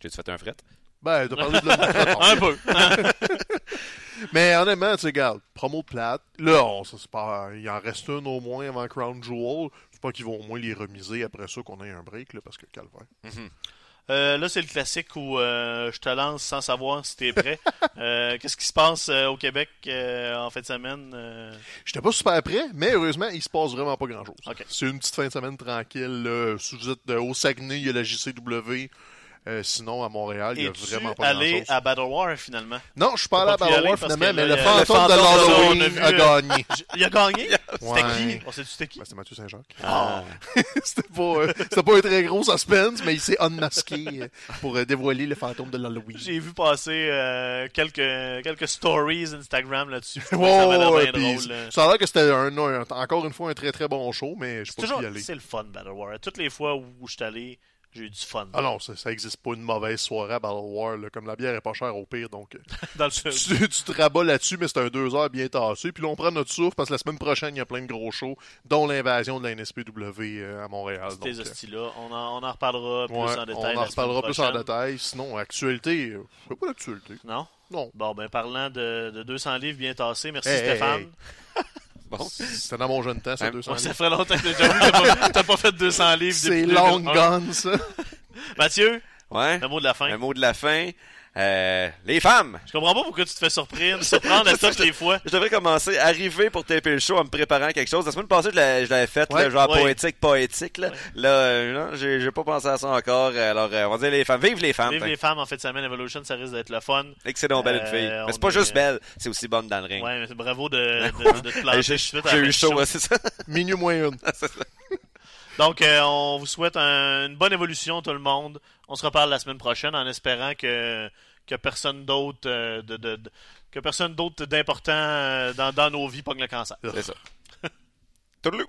J'ai-tu fait un fret? Ben, de l'homme Un peu. Mais honnêtement, tu sais, regarde, promo de plate. Là, on, ça, c'est pas, il en reste un au moins avant Crown Jewel. Je pas qu'ils vont au moins les remiser après ça qu'on ait un break, là, parce que calvaire. Euh, là, c'est le classique où euh, je te lance sans savoir si t'es prêt. Euh, Qu'est-ce qui se passe au Québec en fin de semaine? J'étais pas super prêt, mais heureusement, il se passe vraiment pas grand-chose. C'est une petite fin de semaine tranquille. Là. Euh, au Saguenay, il y a la JCW. Euh, sinon, à Montréal, il y a vraiment pas allé grand-chose. à Battle War, finalement? Non, je suis pas allé à Battle aller War finalement, mais le fantôme de l'Halloween a euh, gagné. Il a gagné? C'était qui? On sait-tu c'était qui? Ben, c'était Mathieu Saint-Jacques. Ah. c'était pas, euh, c'était pas un très gros suspense, mais il s'est unmasqué pour dévoiler le fantôme de l'Halloween. J'ai vu passer quelques, quelques stories Instagram là-dessus. Ça a l'air que c'était encore une fois un très très bon show, mais je C'est peux pas y aller. c'est le fun, Battle War. Toutes les fois où je suis allé, j'ai eu du fun. Ah non, ça, ça existe pas une mauvaise soirée à Battle War, là, comme la bière est pas chère au pire, donc euh, Dans le tu, tu te rabats là-dessus, mais c'est un deux heures bien tassé. Puis là, on prend notre souffle parce que la semaine prochaine, il y a plein de gros shows, dont l'invasion de la NSPW euh, à Montréal. Ces euh, hosties-là. On en, on en reparlera plus ouais, en détail. on en reparlera plus en détail. Sinon, actualité, euh, sais pas d'actualité. Non? Non. Bon, ben parlant de, de 200 livres bien tassés, merci Hey, hey, Stéphane. hey. Bon. C'était dans mon jeune temps, ça, Ouais, 200 Ouais, ça livres. ferait longtemps que t'as pas, pas fait 200 livres C'est long 2001. gone, ça. Mathieu, Ouais. le mot de la fin. Un mot de la fin. Euh, les femmes! Je comprends pas pourquoi tu te fais surprendre, surprendre à toutes les fois. Je devrais commencer, arriver pour taper le show en me préparant à quelque chose. La semaine passée, je l'avais je l'avais fait, Ouais, là, genre ouais. poétique, poétique. Là, Ouais. là euh, non, j'ai pas pensé à ça encore. Alors, euh, on va dire les femmes. Vive les femmes! Vive Fait. les femmes en fait semaine Evolution, ça risque d'être le fun. Excellent, belle Euh, fille. Mais c'est pas est- juste belle, c'est aussi bonne dans le ring. Ouais, mais bravo de, de, de te planter J'ai eu chaud, show. ouais, c'est ça. Minuit moins une. Donc, euh, on vous souhaite un- une bonne évolution, tout le monde. On se reparle la semaine prochaine en espérant que, que personne d'autre euh, que personne d'autre d'important euh, dans, dans nos vies pogne le cancer. C'est ça. Tourlou.